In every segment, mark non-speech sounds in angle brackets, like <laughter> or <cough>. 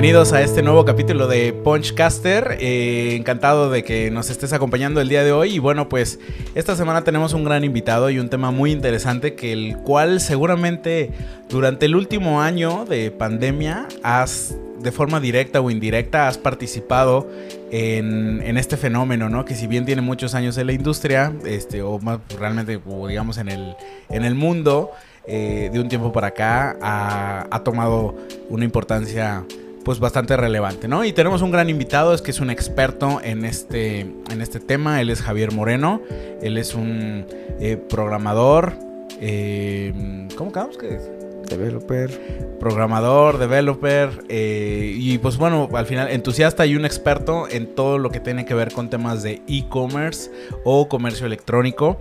bienvenidos a este nuevo capítulo de Punchcaster. Eh, encantado de que nos estés acompañando el día de hoy. Y bueno, pues esta semana tenemos un gran invitado y un tema muy interesante que el cual seguramente durante el último año de pandemia has de forma directa o indirecta has participado en, este fenómeno, ¿no? Que si bien tiene muchos años en la industria, este, o más realmente, digamos, en el, en el mundo, eh, de un tiempo para acá ha, tomado una importancia pues bastante relevante, ¿no? Y tenemos un gran invitado, es que es un experto en este, en este tema, él es Javier Moreno, él es un eh, programador, eh, ¿cómo quedamos? que Developer. Programador, developer, y pues bueno, al final entusiasta y un experto en todo lo que tiene que ver con temas de e-commerce o comercio electrónico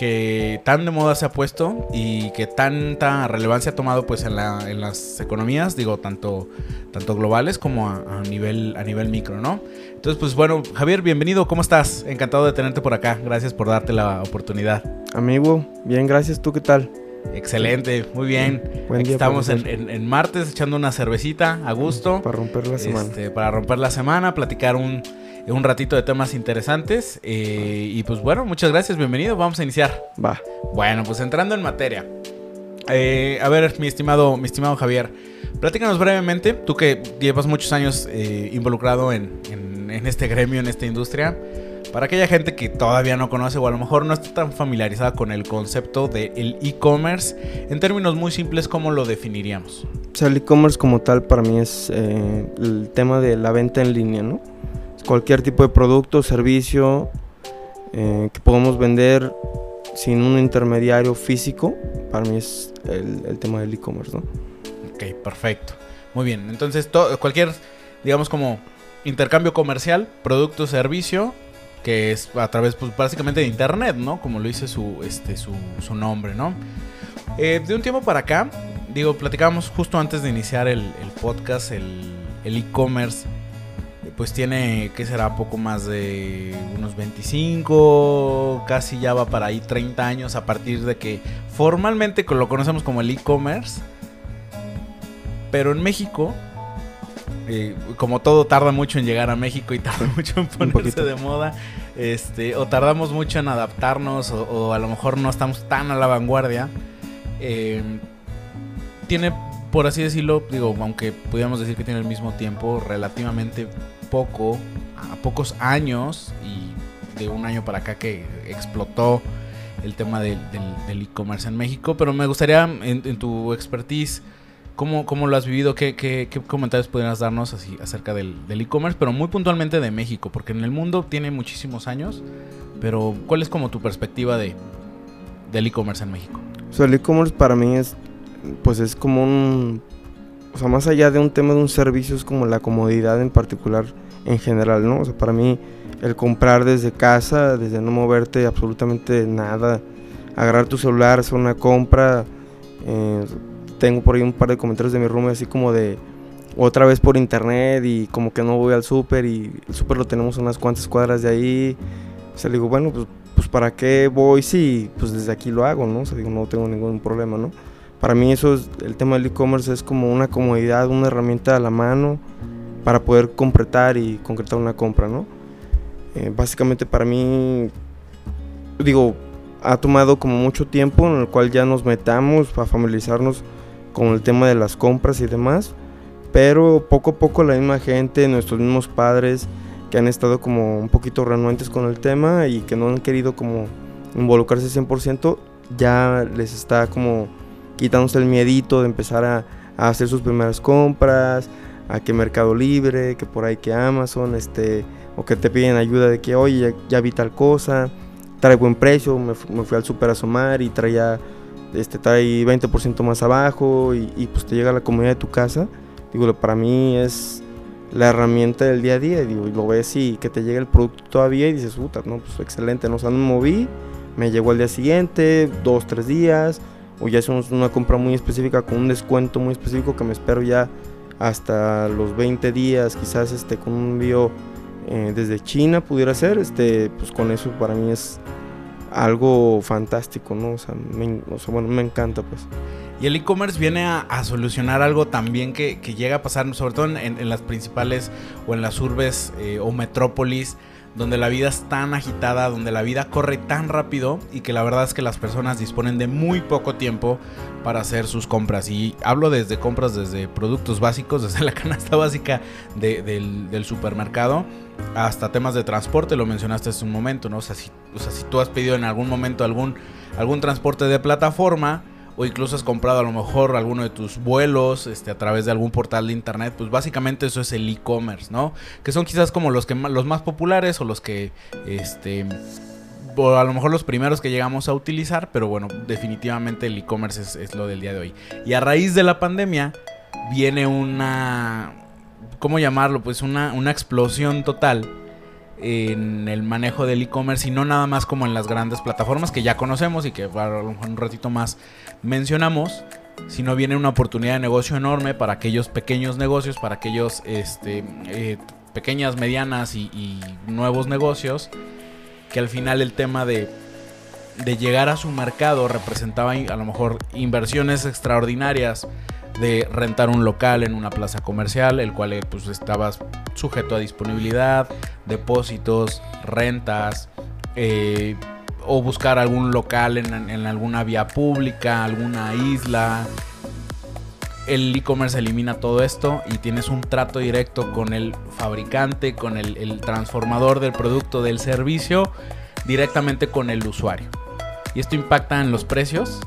que tan de moda se ha puesto y que tanta relevancia ha tomado pues en, las economías, digo, tanto, tanto globales como a, nivel, a nivel micro, ¿no? Entonces, pues bueno, Javier, bienvenido, ¿cómo estás? Encantado de tenerte por acá, gracias por darte la oportunidad. Amigo, bien, gracias, ¿tú qué tal? Excelente, muy bien. Buen día estamos en, martes echando una cervecita a gusto. Para romper la semana. Este, para romper la semana, platicar un, un ratito de temas interesantes. Eh, y pues bueno, muchas gracias, bienvenido. Vamos a iniciar. Va. Bueno, pues entrando en materia. Eh, a ver, mi estimado, mi estimado Javier, platícanos brevemente, tú que llevas muchos años eh, involucrado en, este gremio, en esta industria, para aquella gente que todavía no conoce o a lo mejor no está tan familiarizada con el concepto del e-commerce, en términos muy simples, ¿cómo lo definiríamos? O sea, el e-commerce como tal para mí es el tema de la venta en línea, ¿no? cualquier tipo de producto o servicio eh, que podamos vender sin un intermediario físico, para mí es el, tema del e-commerce, ¿no? Ok, perfecto. Muy bien, entonces cualquier, digamos como intercambio comercial, producto, servicio, que es a través pues, básicamente de internet, ¿no? Como lo dice su, este, su, su nombre, ¿no? Eh, de un tiempo para acá, digo, platicábamos justo antes de iniciar el, el podcast, el e-commerce pues tiene, ¿qué será? Poco más de unos 25, casi ya va para ahí 30 años a partir de que formalmente lo conocemos como el e-commerce. Pero en México, eh, como todo tarda mucho en llegar a México y tarda <laughs> mucho en ponerse de moda, este, o tardamos mucho en adaptarnos, o, a lo mejor no estamos tan a la vanguardia, eh, tiene, por así decirlo, digo, aunque pudiéramos decir que tiene el mismo tiempo, relativamente poco, a pocos años y de un año para acá que explotó el tema del e-commerce en México, pero me gustaría en, tu expertise, ¿cómo, ¿cómo, lo has vivido? ¿Qué, qué, comentarios podrías darnos así acerca del e-commerce, pero muy puntualmente de México? Porque en el mundo tiene muchísimos años, pero ¿cuál es como tu perspectiva de, del e-commerce en México? O sea, el e-commerce para mí es, pues es como un o sea, más allá de un tema de un servicio, es como la comodidad en particular en general, ¿no? O sea, para mí el comprar desde casa, desde no moverte absolutamente nada, agarrar tu celular, hacer una compra, eh, tengo por ahí un par de comentarios de mi room así como de otra vez por internet y como que no voy al súper y el súper lo tenemos unas cuantas cuadras de ahí. O sea, digo, bueno, pues, pues para qué voy si pues desde aquí lo hago, ¿no? O sea, digo, no tengo ningún problema, ¿no? Para mí eso es, el tema del e-commerce es como una comodidad, una herramienta a la mano para poder completar y concretar una compra, ¿no? Eh, básicamente para mí, digo, ha tomado como mucho tiempo en el cual ya nos metamos para familiarizarnos con el tema de las compras y demás, pero poco a poco la misma gente, nuestros mismos padres que han estado como un poquito renuentes con el tema y que no han querido como involucrarse 100%, ya les está como quitándose el miedito de empezar a, hacer sus primeras compras, a que Mercado Libre, que por ahí que Amazon, este, o que te piden ayuda de que, oye, ya, vi tal cosa, trae buen precio, me, fui al super a asomar y traía, este, trae 20% más abajo y, pues te llega a la comunidad de tu casa. Digo, para mí es la herramienta del día a día, digo, y lo ves y que te llega el producto todavía y dices, puta, no, pues excelente, no, o sea, no me moví, me llegó al día siguiente, dos, tres días, o ya es una compra muy específica con un descuento muy específico que me espero ya hasta los 20 días, quizás este con un envío eh, desde China pudiera ser, este pues con eso para mí es algo fantástico, ¿no? O sea, me, bueno, me encanta pues. Y el e-commerce viene a, solucionar algo también que, llega a pasar, sobre todo en, las principales o en las urbes eh, o metrópolis, donde la vida es tan agitada, donde la vida corre tan rápido y que la verdad es que las personas disponen de muy poco tiempo para hacer sus compras. Y hablo desde compras, desde productos básicos, <laughs> desde la canasta básica del, supermercado hasta temas de transporte, lo mencionaste hace un momento, ¿no? O sea, si, o sea, si tú has pedido en algún momento algún, algún transporte de plataforma, o incluso has comprado a lo mejor alguno de tus vuelos este, a través de algún portal de internet, pues básicamente eso es el e-commerce, ¿no? Que son quizás como los, que, los más populares o los que, este, o a lo mejor los primeros que llegamos a utilizar, pero bueno, definitivamente el e-commerce es, es lo del día de hoy. Y a raíz de la pandemia viene una, ¿cómo llamarlo? Pues una, una explosión total en el manejo del e-commerce y no nada más como en las grandes plataformas que ya conocemos y que un ratito más mencionamos, sino viene una oportunidad de negocio enorme para aquellos pequeños negocios, para aquellos este, eh, pequeñas, medianas y, nuevos negocios, que al final el tema de, de llegar a su mercado representaba a lo mejor inversiones extraordinarias de rentar un local en una plaza comercial, el cual eh, pues estabas sujeto a disponibilidad, depósitos, rentas, eh, o buscar algún local en, alguna vía pública, alguna isla. El e-commerce elimina todo esto y tienes un trato directo con el fabricante, con el transformador del producto, del servicio, directamente con el usuario. Y esto impacta en los precios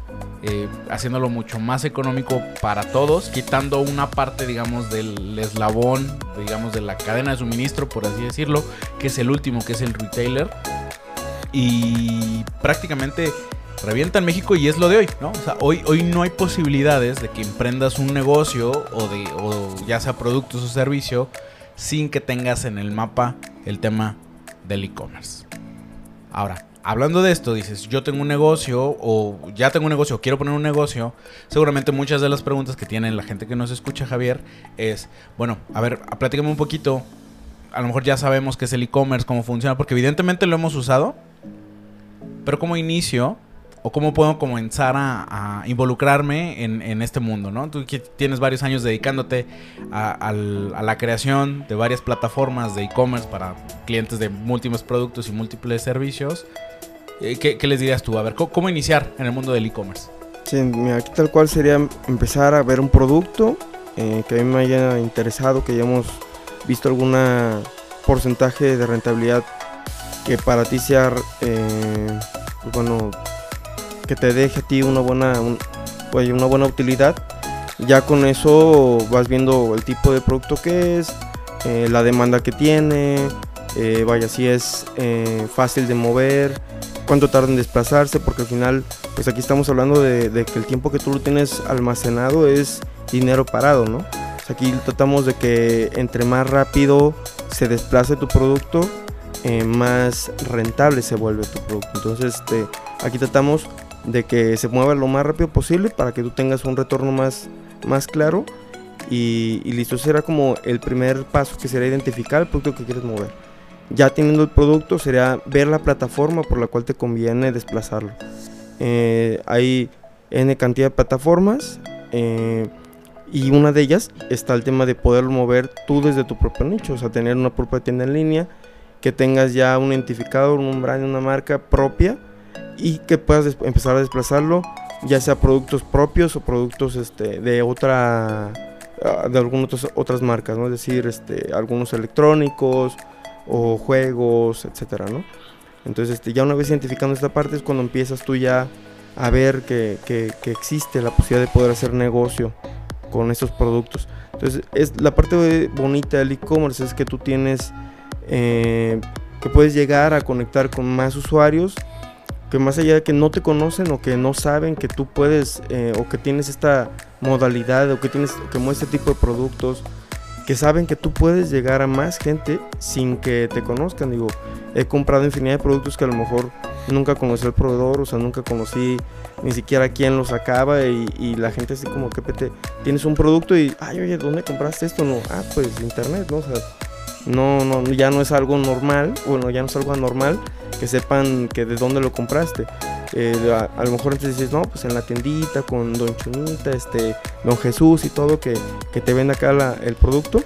eh, haciéndolo mucho más económico para todos, quitando una parte, digamos, del eslabón, digamos, de la cadena de suministro, por así decirlo, que es el último, que es el retailer. Y prácticamente revienta en México y es lo de hoy, ¿no? O sea, hoy, hoy no hay posibilidades de que emprendas un negocio o, de, o ya sea productos o servicio sin que tengas en el mapa el tema del e-commerce. Ahora, hablando de esto, dices, yo tengo un negocio o ya tengo un negocio, o quiero poner un negocio, seguramente muchas de las preguntas que tiene la gente que nos escucha, Javier, es, bueno, a ver, platícame un poquito, a lo mejor ya sabemos qué es el e-commerce, cómo funciona, porque evidentemente lo hemos usado, pero como inicio, o cómo puedo comenzar a, involucrarme en, este mundo, ¿no? Tú tienes varios años dedicándote a, la creación de varias plataformas de e-commerce para clientes de múltiples productos y múltiples servicios. Eh, ¿Qué, les dirías tú? A ver, ¿cómo, iniciar en el mundo del e-commerce? Sí, mira, aquí tal cual sería empezar a ver un producto eh, que a mí me haya interesado, que hayamos visto algún porcentaje de rentabilidad que para ti sea, eh, pues bueno, que te deje a ti una buena, una buena utilidad. Ya con eso vas viendo el tipo de producto que es, la demanda que tiene, vaya si es fácil de mover, cuánto tarda en desplazarse, porque al final, pues aquí estamos hablando de, que el tiempo que tú lo tienes almacenado es dinero parado, ¿no? aquí tratamos de que entre más rápido se desplace tu producto, eh, más rentable se vuelve tu producto. Entonces, este, aquí tratamos de que se mueva lo más rápido posible para que tú tengas un retorno más, más claro. Y, y listo, será como el primer paso que será identificar el producto que quieres mover. Ya teniendo el producto sería ver la plataforma por la cual te conviene desplazarlo. Eh, hay N cantidad de plataformas eh, y una de ellas está el tema de poderlo mover tú desde tu propio nicho, o sea, tener una propia tienda en línea, que tengas ya un identificador, un brand, una marca propia y que puedas empezar a desplazarlo, ya sea productos propios o productos este, de otra ah, de algunas otras marcas, ¿no? Es decir, este, algunos electrónicos, o juegos, etcétera, ¿no? Entonces, este, ya una vez identificando esta parte es cuando empiezas tú ya a ver que, existe la posibilidad de poder hacer negocio con estos productos. Entonces, es la parte bonita del e-commerce es que tú tienes eh, que puedes llegar a conectar con más usuarios que más allá de que no te conocen o que no saben que tú puedes eh, o que tienes esta modalidad o que tienes como este tipo de productos que saben que tú puedes llegar a más gente sin que te conozcan. Digo, he comprado infinidad de productos que a lo mejor nunca conocí al proveedor, o sea, nunca conocí ni siquiera quién lo sacaba y, la gente así como que te, tienes un producto y, ay, oye, ¿dónde compraste esto? No, ah, pues internet, ¿no? O sea, no, no, ya no es algo normal, bueno, ya no es algo anormal que sepan que de dónde lo compraste. Eh, a, lo mejor antes dices, no, pues en la tiendita con Don Chunita, este, Don Jesús y todo, que, que te venda acá el producto.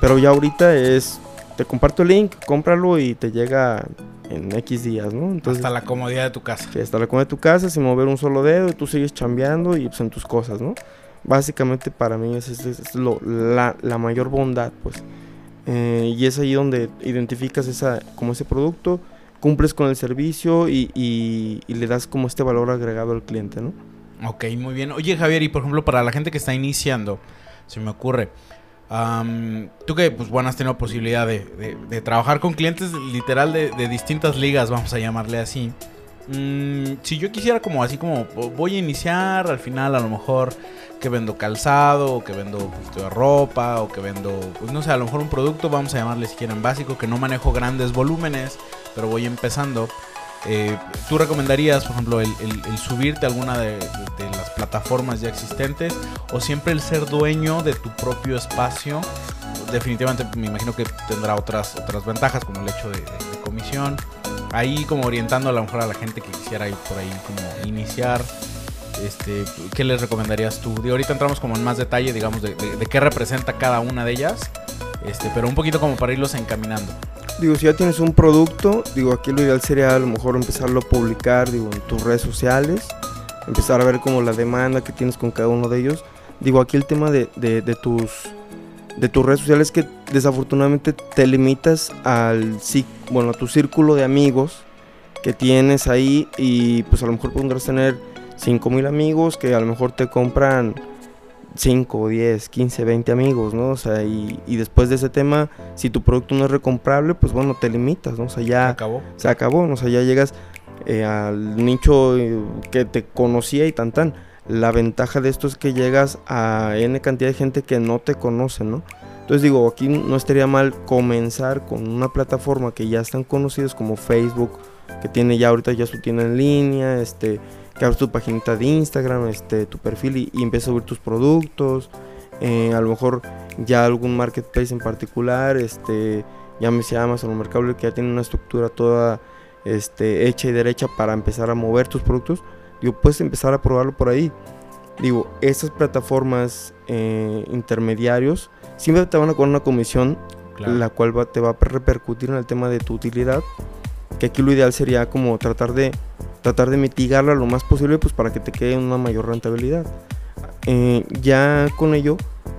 Pero ya ahorita es, te comparto el link, cómpralo y te llega en X días, ¿no? Entonces, hasta la comodidad de tu casa. Sí, hasta la comodidad de tu casa, sin mover un solo dedo, y tú sigues chambeando y pues en tus cosas, ¿no? Básicamente para mí es, es, lo, la, la, mayor bondad, pues. Eh, y es ahí donde identificas esa, como ese producto, cumples con el servicio y, y, le das como este valor agregado al cliente, ¿no? Ok, muy bien. Oye Javier, y por ejemplo para la gente que está iniciando, se me ocurre, tú que, pues bueno, has tenido posibilidad de, de, trabajar con clientes literal de, de, distintas ligas, vamos a llamarle así. Mm, si yo quisiera como así como voy a iniciar, al final a lo mejor que vendo calzado, o que vendo pues, ropa, o que vendo, pues no sé, a lo mejor un producto, vamos a llamarle si quieren básico, que no manejo grandes volúmenes, pero voy empezando. Eh, ¿Tú recomendarías, por ejemplo, el, subirte a alguna de, las plataformas ya existentes o siempre el ser dueño de tu propio espacio? Definitivamente me imagino que tendrá otras, otras ventajas como el hecho de, comisión. Ahí como orientando a lo mejor a la gente que quisiera ir por ahí como iniciar. Este, ¿Qué les recomendarías tú? De ahorita entramos como en más detalle, digamos, de, qué representa cada una de ellas. Este, pero un poquito como para irlos encaminando. Digo, si ya tienes un producto, digo, aquí lo ideal sería a lo mejor empezarlo a publicar, digo, en tus redes sociales, empezar a ver como la demanda que tienes con cada uno de ellos. Digo, aquí el tema de, de, tus de tus redes sociales que desafortunadamente te limitas al bueno, a tu círculo de amigos que tienes ahí y pues a lo mejor podrás tener 5000 amigos que a lo mejor te compran 5, 10, 15, 20 amigos, ¿no? O sea, y, después de ese tema, si tu producto no es recomprable, pues bueno, te limitas, ¿no? O sea, ya... Se acabó. Se acabó, ¿no? O sea, ya llegas eh, al nicho eh, que te conocía y tan tan. La ventaja de esto es que llegas a N cantidad de gente que no te conoce, ¿no? Entonces digo, aquí no estaría mal comenzar con una plataforma que ya están conocidos como Facebook, que tiene ya ahorita ya su tienda en línea, este que abres tu paginita de Instagram, este, tu perfil y, y empiezas a subir tus productos. Eh, a lo mejor ya algún marketplace en particular, este, llámese Amazon o Mercado que ya tiene una estructura toda este, hecha y derecha para empezar a mover tus productos. Digo, puedes empezar a probarlo por ahí. Digo, estas plataformas eh, intermediarios siempre te van a cobrar una comisión, la cual te va a repercutir en el tema de tu utilidad. Que aquí lo ideal sería como tratar de tratar de mitigarla lo más posible pues para que te quede una mayor rentabilidad. Eh, ya con ello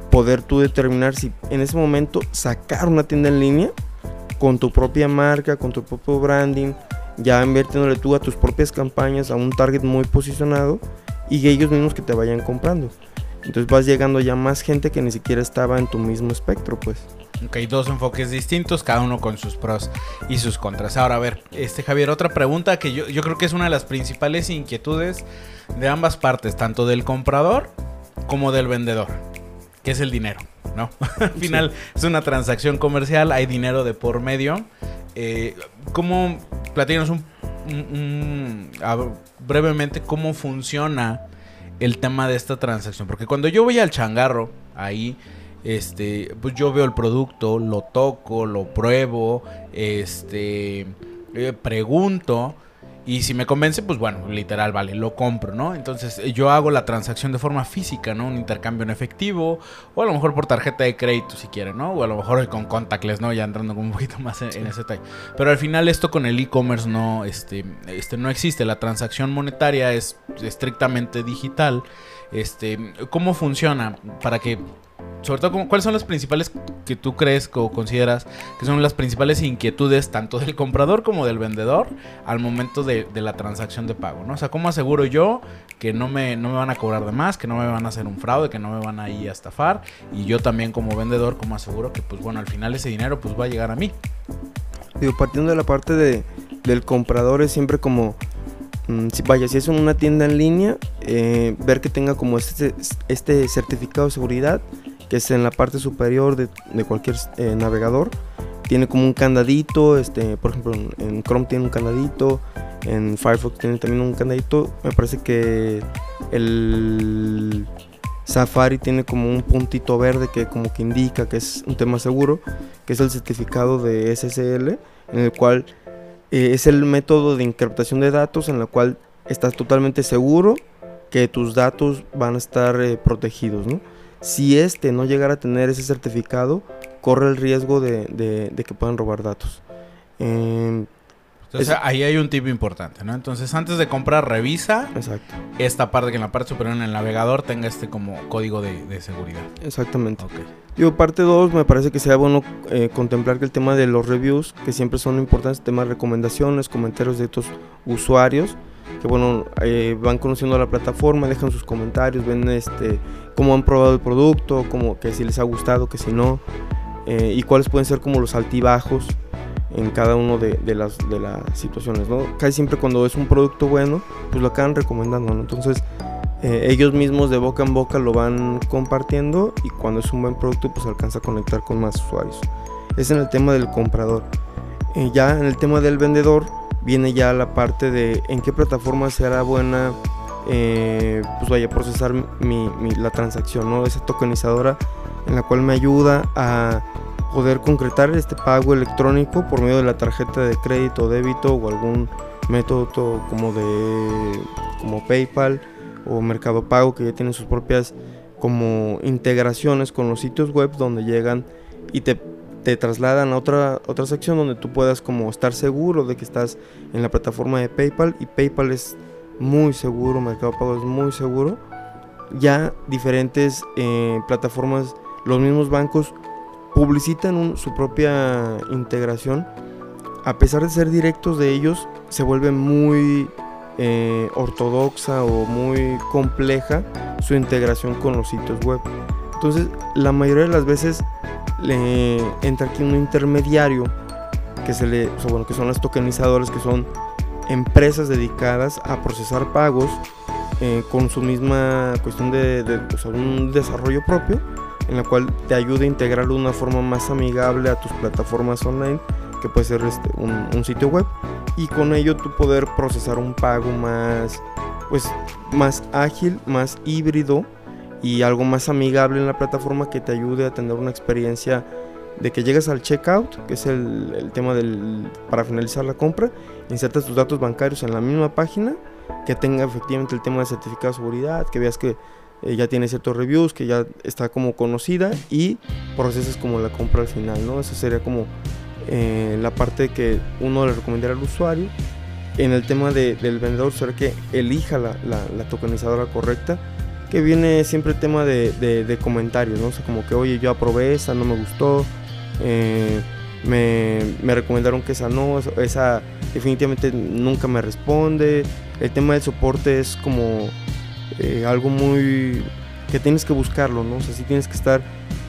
poder tú determinar si en ese momento sacar una tienda en línea con tu propia marca, con tu propio branding, ya invirtiéndole tú a tus propias campañas a un target muy posicionado y ellos mismos que te vayan comprando. Entonces vas llegando ya más gente que ni siquiera estaba en tu mismo espectro, pues. Ok, dos enfoques distintos, cada uno con sus pros y sus contras. Ahora, a ver, este Javier, otra pregunta que yo, yo creo que es una de las principales inquietudes de ambas partes, tanto del comprador como del vendedor, que es el dinero, ¿no? <laughs> Al final es una transacción comercial, hay dinero de por medio. Eh, ¿Cómo, platícanos un, brevemente cómo funciona el tema de esta transacción? Porque cuando yo voy al changarro, ahí este, pues yo veo el producto, lo toco, lo pruebo, este, eh, pregunto. Y si me convence, pues bueno, literal, vale, lo compro, ¿no? Entonces yo hago la transacción de forma física, ¿no? Un intercambio en efectivo, o a lo mejor por tarjeta de crédito si quieren, ¿no? O a lo mejor con contactless, ¿no? Ya entrando un poquito más en, ese detalle. Pero al final esto con el e-commerce no, este, este, no existe. La transacción monetaria es estrictamente digital. Este, ¿Cómo funciona? Para que sobre todo, ¿cuáles son las principales que tú crees o consideras que son las principales inquietudes tanto del comprador como del vendedor al momento de, la transacción de pago? ¿no? O sea, ¿cómo aseguro yo que no me, no me van a cobrar de más, que no me van a hacer un fraude, que no me van a ir a estafar? Y yo también como vendedor, ¿cómo aseguro que, pues bueno, al final ese dinero pues va a llegar a mí? Digo, partiendo de la parte de, del comprador es siempre como mm, si vaya, si es una tienda en línea, eh, ver que tenga como este, este certificado de seguridad que es en la parte superior de, cualquier eh, navegador. Tiene como un candadito, este, por ejemplo en, Chrome tiene un candadito, en Firefox tiene también un candadito. Me parece que el Safari tiene como un puntito verde que como que indica que es un tema seguro, que es el certificado de SSL, en el cual eh, es el método de encriptación de datos en la cual estás totalmente seguro que tus datos van a estar eh, protegidos, ¿no? Si este no llegara a tener ese certificado, corre el riesgo de, de- de que puedan robar datos. Em, Entonces, Es- ahí hay un tip importante, ¿no? Entonces, antes de comprar, revisa exacto, esta parte que en la parte superior en el navegador tenga este como código de, de seguridad. exactamente. Ok. Digo, parte 2, me parece que sea bueno eh, contemplar que el tema de los reviews, que siempre son importantes, temas de recomendaciones, comentarios de estos usuarios, que bueno, eh, van conociendo la plataforma, dejan sus comentarios, ven este cómo han probado el producto, cómo, que si les ha gustado, que si no, eh, y cuáles pueden ser como los altibajos en cada uno de, de las, de las situaciones, ¿no? Casi siempre cuando es un producto bueno, pues lo acaban recomendando, ¿no? Entonces, eh, ellos mismos de boca en boca lo van compartiendo y cuando es un buen producto pues alcanza a conectar con más usuarios. Es en el tema del comprador. Eh, ya en el tema del vendedor viene ya la parte de en qué plataforma será buena eh, pues vaya a procesar la transacción, ¿no? Esa tokenizadora en la cual me ayuda a poder concretar este pago electrónico por medio de la tarjeta de crédito o débito o algún método to- como de como PayPal o Mercado Pago que ya tienen sus propias como integraciones con los sitios web donde llegan y te, te trasladan a otra, otra sección donde tú puedas como estar seguro de que estás en la plataforma de PayPal y PayPal es muy seguro, Mercado Pago es muy seguro. Ya diferentes eh, plataformas, los mismos bancos publicitan su propia integración. A pesar de ser directos de ellos, se vuelve muy eh, ortodoxa o muy compleja su integración con los sitios web. Entonces, la mayoría de las veces entra aquí un intermediario que se le, o bueno, que son las tokenizadoras, que son empresas dedicadas a procesar pagos eh, con su misma cuestión de, un desarrollo propio, en la cual te ayuda a integrarlo de una forma más amigable a tus plataformas online, que puede ser este, un, un sitio web, y con ello tú poder procesar un pago más, pues, más ágil, más híbrido y algo más amigable en la plataforma que te ayude a tener una experiencia de que llegas al checkout, que es el, el tema del para finalizar la compra, insertas tus datos bancarios en la misma página, que tenga efectivamente el tema de certificado de seguridad, que veas que eh, ya tiene ciertos reviews, que ya está como conocida y procesas como la compra al final, ¿no? Eso sería como eh, la parte que uno le recomendaría al usuario. En el tema de- del vendedor, será que elija la, la- la tokenizadora correcta, que viene siempre el tema de, de- de comentarios, ¿no? O sea, como que, oye, yo aprobé esa, no me gustó, eh, me, me recomendaron que esa no, esa- esa definitivamente nunca me responde. El tema del soporte es como eh, algo muy que tienes que buscarlo, ¿no? O sea, sí tienes que estar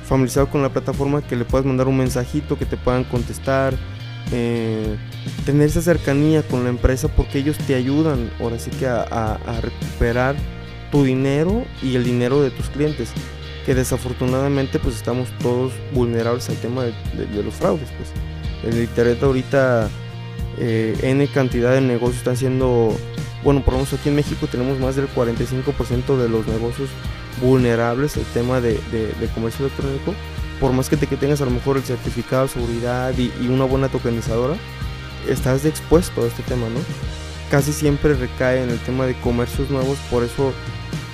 familiarizado con la plataforma, que le puedas mandar un mensajito, que te puedan contestar, eh, tener esa cercanía con la empresa porque ellos te ayudan ahora sí que a, recuperar tu dinero y el dinero de tus clientes que desafortunadamente pues estamos todos vulnerables al tema de los fraudes pues el internet ahorita eh, n cantidad de negocios están siendo bueno por lo menos aquí en México tenemos más del 45% de los negocios vulnerables al tema de, comercio electrónico por más que te que tengas a lo mejor el certificado de seguridad y, una buena tokenizadora estás expuesto a este tema no casi siempre recae en el tema de comercios nuevos por eso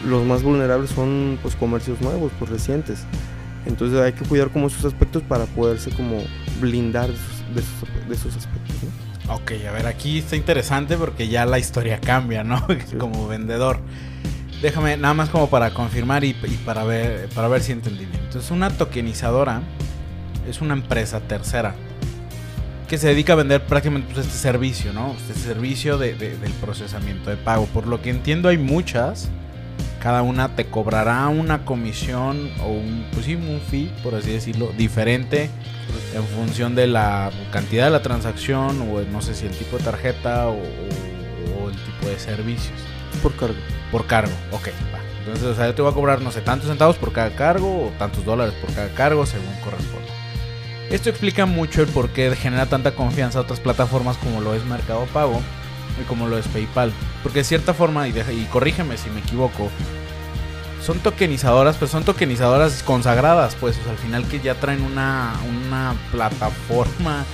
los más vulnerables son pues comercios nuevos, pues recientes. Entonces hay que cuidar como esos aspectos para poderse como blindar de esos, aspectos. Ok, a ver, aquí está interesante porque ya la historia cambia, ¿no? <laughs> como vendedor. Déjame, nada más como para confirmar y, y para, ver, para ver si entendí bien. Entonces, una tokenizadora es una empresa tercera que se dedica a vender prácticamente pues, este servicio, ¿no? Este servicio de- de- del procesamiento de pago. Por lo que entiendo, hay muchas. Cada una te cobrará una comisión o un, pues sí, un fee, por así decirlo, diferente en función de la cantidad de la transacción o no sé si el tipo de tarjeta o, o- el tipo de servicios. Por cargo. Por cargo, ok. va. Entonces, o sea, yo te voy a cobrar, no sé, tantos centavos por cada cargo o tantos dólares por cada cargo según corresponda. Esto explica mucho el por qué genera tanta confianza a otras plataformas como lo es Mercado Pago como lo es PayPal. Porque de cierta forma, y, y corrígeme si me equivoco, son tokenizadoras, pero son tokenizadoras consagradas, pues, al final que ya traen una, una plataforma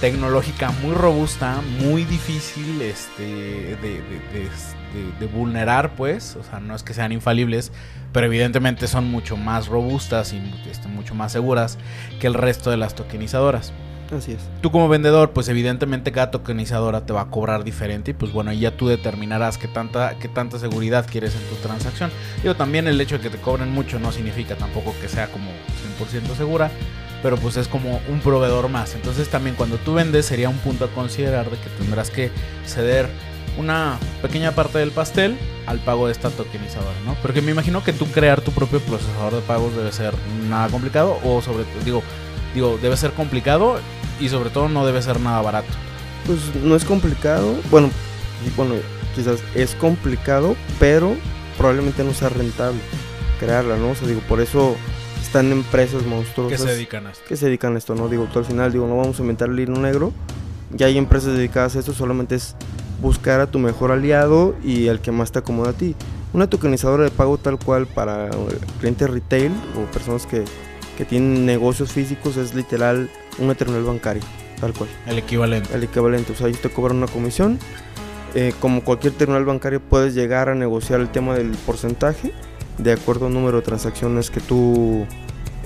tecnológica muy robusta, muy difícil este, de, de, de, de, vulnerar, pues. O sea, no es que sean infalibles, pero evidentemente son mucho más robustas y este, mucho más seguras que el resto de las tokenizadoras. Así es. Tú como vendedor, pues evidentemente cada tokenizadora te va a cobrar diferente y pues bueno, ya tú determinarás qué tanta, qué tanta seguridad quieres en tu transacción. Digo, también el hecho de que te cobren mucho no significa tampoco que sea como 100% segura, pero pues es como un proveedor más. Entonces también cuando tú vendes sería un punto a considerar de que tendrás que ceder una pequeña parte del pastel al pago de esta tokenizadora, ¿no? Porque me imagino que tú crear tu propio procesador de pagos debe ser nada complicado o sobre digo, digo, debe ser complicado y sobre todo no debe ser nada barato. Pues no es complicado, bueno, bueno, quizás es complicado, pero probablemente no sea rentable crearla, ¿no? O sea, digo, por eso están empresas monstruosas que se dedican a esto. Que se dedican a esto, ¿no? Digo, al final digo, no vamos a inventar el hilo negro. Ya hay empresas dedicadas a esto, solamente es buscar a tu mejor aliado y el que más te acomoda a ti. Una tokenizadora de pago tal cual para clientes retail o personas que, que tienen negocios físicos es literal una terminal bancaria, tal cual. El equivalente. El equivalente, o sea, ellos te cobran una comisión. Eh, como cualquier terminal bancaria puedes llegar a negociar el tema del porcentaje de acuerdo al número de transacciones que tú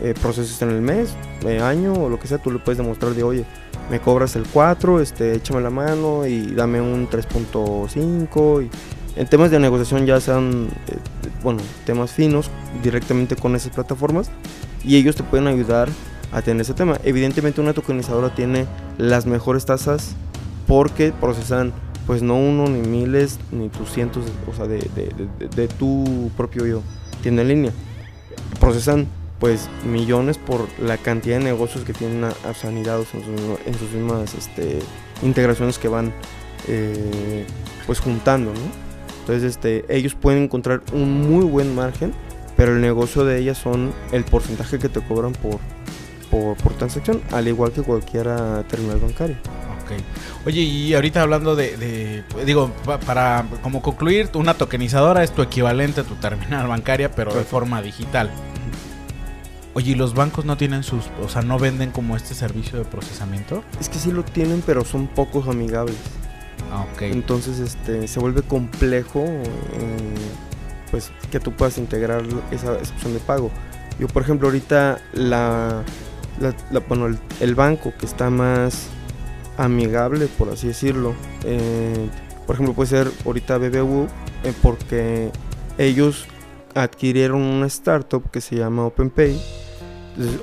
eh, proceses en el mes, eh, año o lo que sea, tú le puedes demostrar de, oye, me cobras el 4, este, échame la mano y dame un 3.5. Y en temas de negociación ya sean, eh, bueno, temas finos directamente con esas plataformas y ellos te pueden ayudar a tener ese tema. Evidentemente una tokenizadora tiene las mejores tasas porque procesan pues no uno, ni miles, ni tus cientos, o sea, de, de, tu propio yo, tienda en línea. Procesan pues millones por la cantidad de negocios que tienen asanidados en, en sus mismas este, integraciones que van eh, pues juntando, Entonces este, ellos pueden encontrar un muy buen margen, pero el negocio de ellas son el porcentaje que te cobran por, por, transacción, al igual que cualquier terminal bancario. Oye, y ahorita hablando de, digo, para como concluir, una tokenizadora es tu equivalente a tu terminal bancaria, pero de forma digital. Oye, ¿y los bancos no tienen sus, o sea, no venden como este servicio de procesamiento? Es que sí lo tienen, pero son pocos amigables. Ah, ok. Entonces, este, se vuelve complejo, eh, pues, que tú puedas integrar esa, opción de pago. Yo, por ejemplo, ahorita la, bueno, el, banco que está más amigable, por así decirlo, eh, por ejemplo, puede ser ahorita BBU, eh, porque ellos adquirieron una startup que se llama OpenPay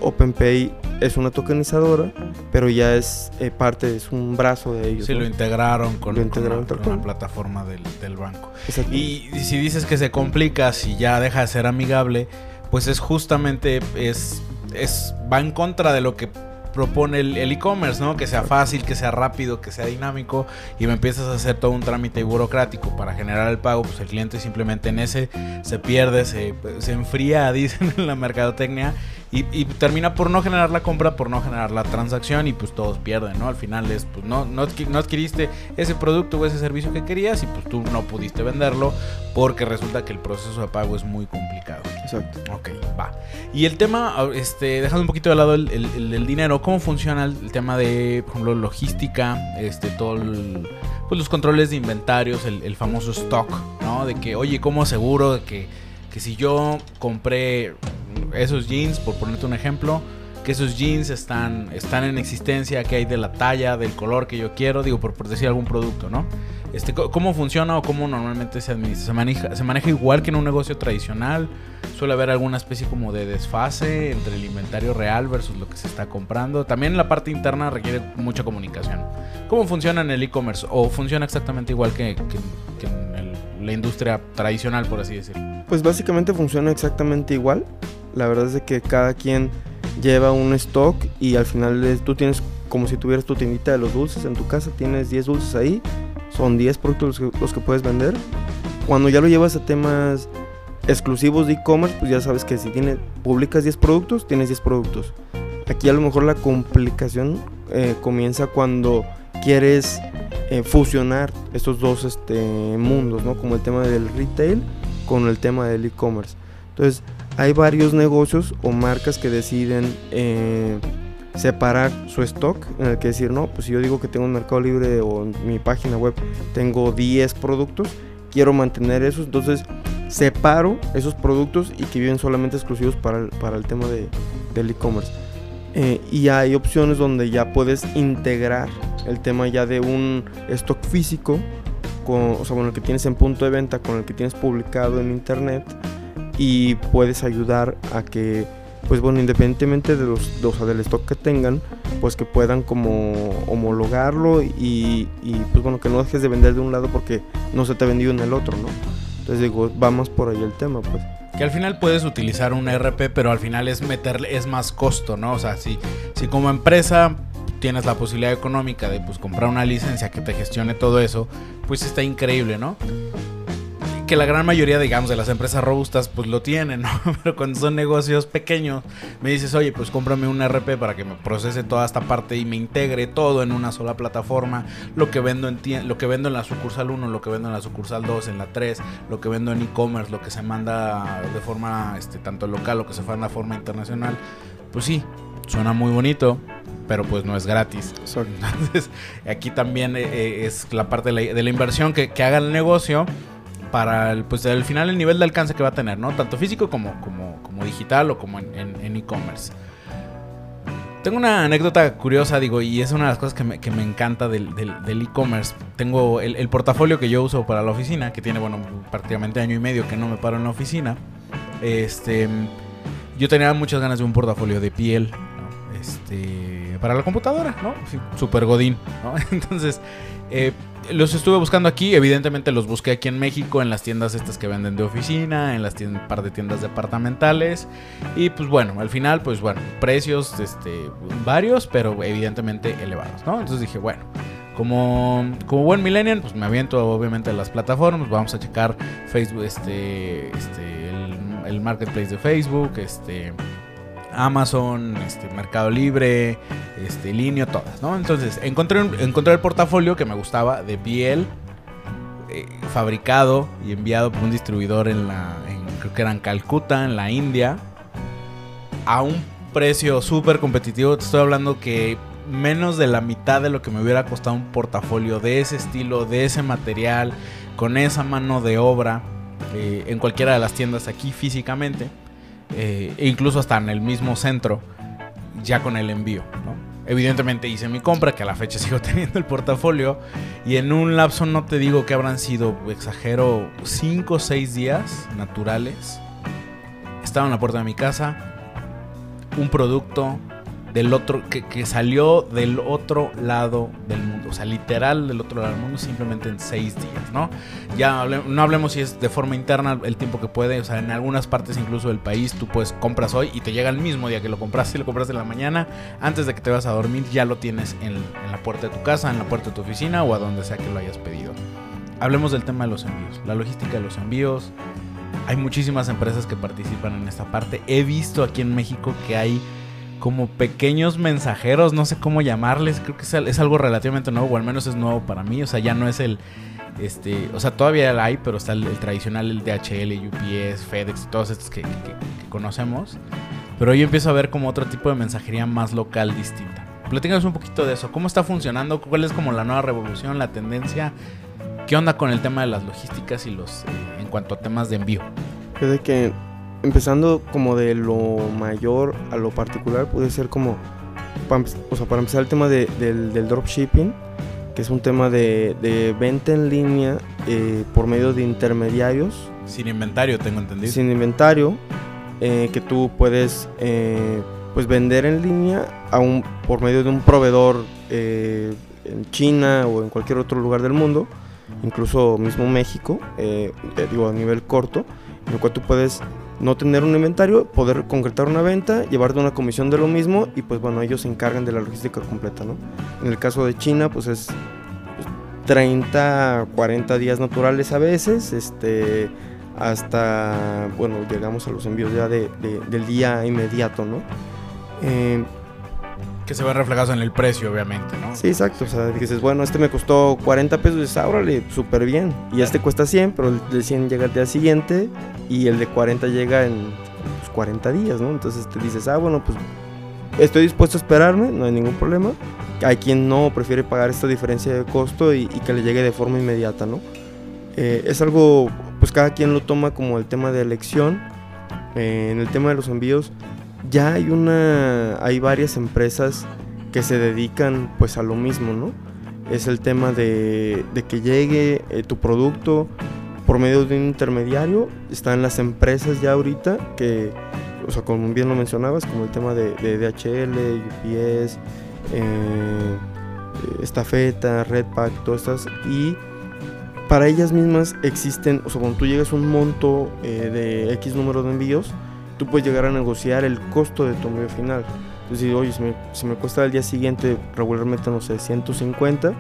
OpenPay es una tokenizadora, pero ya es eh, parte, es un brazo de ellos. Sí, lo integraron con, la, plataforma del, banco. Y, si dices que se complica, si ya deja de ser amigable, pues es justamente, es, es va en contra de lo que propone el e-commerce, ¿no? Que sea fácil, que sea rápido, que sea dinámico y me empiezas a hacer todo un trámite burocrático para generar el pago, pues el cliente simplemente en ese se pierde, se, se enfría, <laughs> dicen en la mercadotecnia y, termina por no generar la compra, por no generar la transacción y pues todos pierden, ¿no? Al final es, pues no, no, adquiriste ese producto o ese servicio que querías y pues tú no pudiste venderlo porque resulta que el proceso de pago es muy complicado. Exacto. Ok, va. Y el tema, este, dejando un poquito de lado el, dinero, ¿cómo funciona el, tema de, por ejemplo, logística, este, todo pues los controles de inventarios, el, famoso stock, ¿no? De que, oye, ¿cómo aseguro de que, que si yo compré esos jeans, por ponerte un ejemplo, que esos jeans están, están en existencia, que hay de la talla, del color que yo quiero, digo, por, decir algún producto, ¿no? Este, ¿Cómo funciona o cómo normalmente se administra? ¿Se maneja, ¿Se maneja igual que en un negocio tradicional? ¿Suele haber alguna especie como de desfase entre el inventario real versus lo que se está comprando? También la parte interna requiere mucha comunicación. ¿Cómo funciona en el e-commerce? ¿O funciona exactamente igual que, en la industria tradicional, por así decirlo? Pues básicamente funciona exactamente igual. La verdad es de que cada quien lleva un stock y al final tú tienes como si tuvieras tu tiendita de los dulces en tu casa, tienes 10 dulces ahí, son 10 productos los que, puedes vender. Cuando ya lo llevas a temas exclusivos de e-commerce, pues ya sabes que si tienes, publicas 10 productos, tienes 10 productos. Aquí a lo mejor la complicación eh, comienza cuando quieres eh, fusionar estos dos este, mundos, ¿no? Como el tema del retail con el tema del e-commerce. Entonces, hay varios negocios o marcas que deciden eh, separar su stock, en el que decir, no, pues si yo digo que tengo un Mercado Libre o en mi página web tengo 10 productos, quiero mantener esos, entonces separo esos productos y que viven solamente exclusivos para el, para el tema de, del e-commerce. Eh, y hay opciones donde ya puedes integrar el tema ya de un stock físico, con, o sea, con el que tienes en punto de venta, con el que tienes publicado en internet y puedes ayudar a que pues bueno, independientemente de los, del stock que tengan, pues que puedan como homologarlo y, pues bueno, que no dejes de vender de un lado porque no se te ha vendido en el otro, ¿no? Entonces digo, vamos por ahí el tema, pues. Que al final puedes utilizar un RP, pero al final es meterle, es más costo, ¿no? O sea, si, si como empresa tienes la posibilidad económica de pues comprar una licencia que te gestione todo eso, pues está increíble, ¿no? Que la gran mayoría, digamos, de las empresas robustas, pues lo tienen, ¿no? <laughs> Pero cuando son negocios pequeños, me dices, oye, pues cómprame un RP para que me procese toda esta parte y me integre todo en una sola plataforma. Lo que vendo en, lo que vendo en la sucursal 1, lo que vendo en la sucursal 2, en la 3, lo que vendo en e-commerce, lo que se manda de forma este, tanto local, lo que se manda de forma internacional. Pues sí, suena muy bonito, pero pues no es gratis. <laughs> Entonces, aquí también eh, eh, es la parte de la, inversión que, que haga el negocio para el, pues al final el nivel de alcance que va a tener, ¿no? Tanto físico como, como, como digital o como en e-commerce. Tengo una anécdota curiosa, digo, y es una de las cosas que me, que me encanta del e-commerce. Tengo el, portafolio que yo uso para la oficina, que tiene, bueno, prácticamente año y medio que no me paro en la oficina. Este, yo tenía muchas ganas de un portafolio de piel, ¿no? Este, para la computadora, ¿no? Super godín, ¿no? <laughs> Entonces, eh, los estuve buscando aquí, evidentemente los busqué aquí en México, en las tiendas estas que venden de oficina, en las tiendas, par de tiendas departamentales. Y pues bueno, al final, pues bueno, precios este, varios, pero evidentemente elevados, ¿no? Entonces dije, bueno, como, como buen millennial, pues me aviento obviamente a las plataformas, vamos a checar Facebook, este, este, el, el marketplace de Facebook, este Amazon, este, Mercado Libre, este, Linio, todas, ¿no? Entonces, encontré, encontré el portafolio que me gustaba de piel, eh, fabricado y enviado por un distribuidor en la, creo que era en Calcuta, en la India, a un precio súper competitivo. Te estoy hablando que menos de la mitad de lo que me hubiera costado un portafolio de ese estilo, de ese material, con esa mano de obra, eh, en cualquiera de las tiendas aquí físicamente eh, e incluso hasta en el mismo centro, ya con el envío. Evidentemente hice mi compra, que a la fecha <laughs> sigo teniendo el portafolio, y en un lapso no te digo que habrán sido, exagero, 5 o 6 días naturales. Estaba en la puerta de mi casa, un producto del otro, que, salió del otro lado del mundo. O sea, literal del otro lado del mundo, simplemente en seis días, ¿no? Ya no hablemos si es de forma interna el tiempo que puede. O sea, en algunas partes incluso del país tú puedes compras hoy y te llega el mismo día que lo compraste. Si lo compraste en la mañana, antes de que te vas a dormir, ya lo tienes en, en la puerta de tu casa, en la puerta de tu oficina o a donde sea que lo hayas pedido. Hablemos del tema de los envíos, la logística de los envíos. Hay muchísimas empresas que participan en esta parte. He visto aquí en México que hay como pequeños mensajeros, no sé cómo llamarles, creo que es, algo relativamente nuevo, o al menos es nuevo para mí, o sea, ya no es el, este, o sea, todavía hay, pero está el, tradicional, el DHL, UPS, FedEx, todos estos que, conocemos, pero yo empiezo a ver como otro tipo de mensajería más local distinta. Platícanos un poquito de eso, cómo está funcionando, cuál es como la nueva revolución, la tendencia, qué onda con el tema de las logísticas y los, eh, en cuanto a temas de envío. Es que empezando como de lo mayor a lo particular, puede ser como, o sea, para empezar el tema de, del, del, dropshipping, que es un tema de, venta en línea eh, por medio de intermediarios. Sin inventario, tengo entendido. Sin inventario, eh, que tú puedes eh, pues vender en línea a un, por medio de un proveedor en China o en cualquier otro lugar del mundo, incluso mismo México, digo a nivel corto, en el cual tú puedes no tener un inventario, poder concretar una venta, llevarte una comisión de lo mismo y pues bueno, ellos se encargan de la logística completa, ¿no? En el caso de China, pues es 30, 40 días naturales a veces, este, hasta, bueno, llegamos a los envíos ya de, del día inmediato, ¿no? Eh, que se ven reflejados en el precio, obviamente, ¿no? Sí, exacto. O sea, dices, bueno, este me costó 40 pesos, dices, ábrale, súper bien. Y este cuesta 100, pero el de 100 llega al día siguiente y el de 40 llega en 40 pues, días, ¿no? Entonces te dices, ah, bueno, pues estoy dispuesto a esperarme, no hay ningún problema. Hay quien no prefiere pagar esta diferencia de costo y, que le llegue de forma inmediata, ¿no? Eh, es algo, pues cada quien lo toma como el tema de elección. Eh, en el tema de los envíos, ya hay una, hay varias empresas que se dedican pues a lo mismo, ¿no? Es el tema de, que llegue eh, tu producto por medio de un intermediario. Están las empresas ya ahorita que o sea, como bien lo mencionabas, como el tema de, DHL, UPS, eh, Estafeta, Redpack, todas estas, y para ellas mismas existen, o sea, cuando tú llegas a un monto eh, de X número de envíos, tú puedes llegar a negociar el costo de tu envío final. Entonces, oye, si me, si me cuesta al día siguiente regularmente, no sé, 150,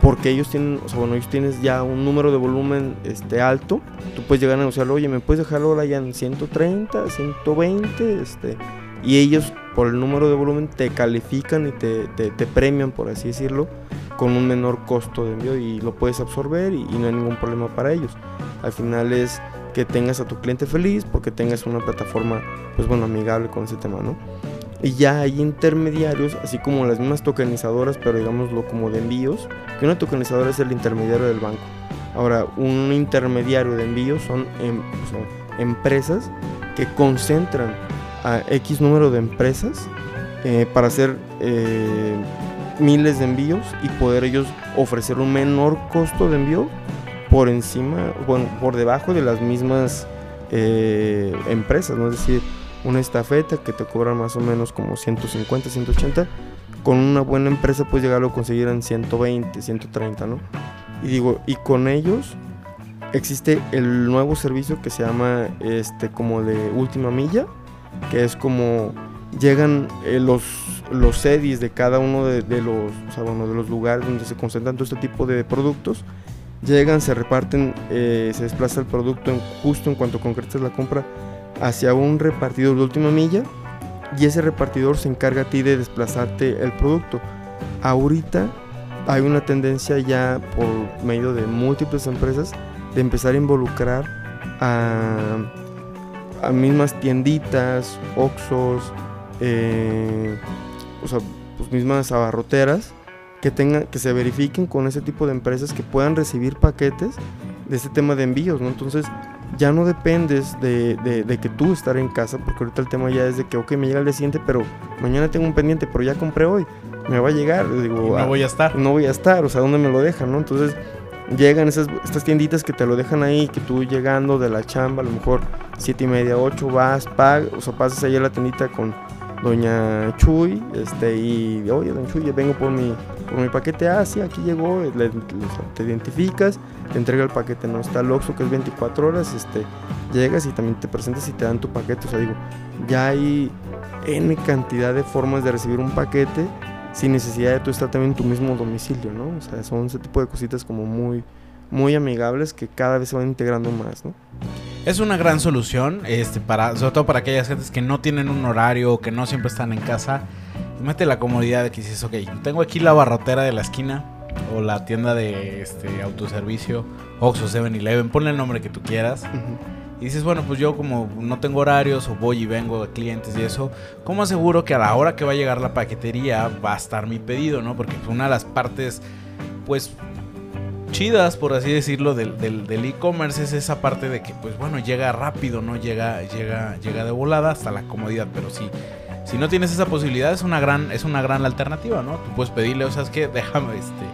porque ellos tienen, o sea, bueno, ellos tienes ya un número de volumen este, alto, tú puedes llegar a negociarlo, oye, me puedes dejarlo ahora ya en 130, 120, este, y ellos por el número de volumen te califican y te, te, premian, por así decirlo, con un menor costo de envío y lo puedes absorber y, y no hay ningún problema para ellos. Al final es que tengas a tu cliente feliz porque tengas una plataforma, pues bueno, amigable con ese tema, ¿no? Y ya hay intermediarios, así como las mismas tokenizadoras, pero digámoslo como de envíos, que una tokenizadora es el intermediario del banco. Ahora, un intermediario de envíos son, em, empresas que concentran a X número de empresas eh, para hacer eh, miles de envíos y poder ellos ofrecer un menor costo de envío por encima, bueno, por debajo de las mismas eh, empresas, ¿no? Es decir, una estafeta que te cobra más o menos como 150, 180. Con una buena empresa puedes llegarlo a conseguir en 120, 130, ¿no? Y digo, y con ellos existe el nuevo servicio que se llama este como de última milla, que es como llegan eh, los los sedis de cada uno de, los de los lugares donde se concentran todo este tipo de productos llegan se reparten eh, se desplaza el producto justo en cuanto concretas la compra hacia un repartidor de última milla y ese repartidor se encarga a ti de desplazarte el producto. Ahorita hay una tendencia ya por medio de múltiples empresas de empezar a involucrar a, a mismas tienditas, oxos, eh, o sea, pues mismas abarroteras que tengan, que se verifiquen con ese tipo de empresas que puedan recibir paquetes de este tema de envíos, ¿no? Entonces, ya no dependes de, de, que tú estar en casa, porque ahorita el tema ya es de que, ok, me llega el día siguiente, pero mañana tengo un pendiente, pero ya compré hoy, me va a llegar, digo, no ah, voy a estar. No voy a estar, o sea, ¿dónde me lo dejan, no? Entonces llegan esas, estas tienditas que te lo dejan ahí, que tú llegando de la chamba, a lo mejor siete y media, ocho, vas, pagas, o sea, pasas ahí a la tiendita con doña Chuy, este, y oye, doña Chuy, vengo por mi, por mi paquete, ah, sí, aquí llegó, te identificas, te entrega el paquete, no está el Oxxo que es 24 horas, este, llegas y también te presentas y te dan tu paquete, o sea, digo, ya hay N cantidad de formas de recibir un paquete sin necesidad de tú estar también en tu mismo domicilio, ¿no? O sea, son ese tipo de cositas como muy, muy amigables que cada vez se van integrando más, ¿no? Es una gran solución, este, para, sobre todo para aquellas gentes que no tienen un horario, que no siempre están en casa. Mete la comodidad de que dices, ok, tengo aquí la barrotera de la esquina o la tienda de este, autoservicio, Oxxo 7-Eleven, ponle el nombre que tú quieras. Y dices, bueno, pues yo como no tengo horarios o voy y vengo de clientes y eso, ¿cómo aseguro que a la hora que va a llegar la paquetería va a estar mi pedido, no? Porque una de las partes, pues chidas, por así decirlo, del, del, e-commerce es esa parte de que, pues bueno, llega rápido, ¿no? Llega, llega, llega de volada hasta la comodidad, pero si, si no tienes esa posibilidad, es una gran, es una gran alternativa, ¿no? Tú puedes pedirle, o sea, es que déjame, este...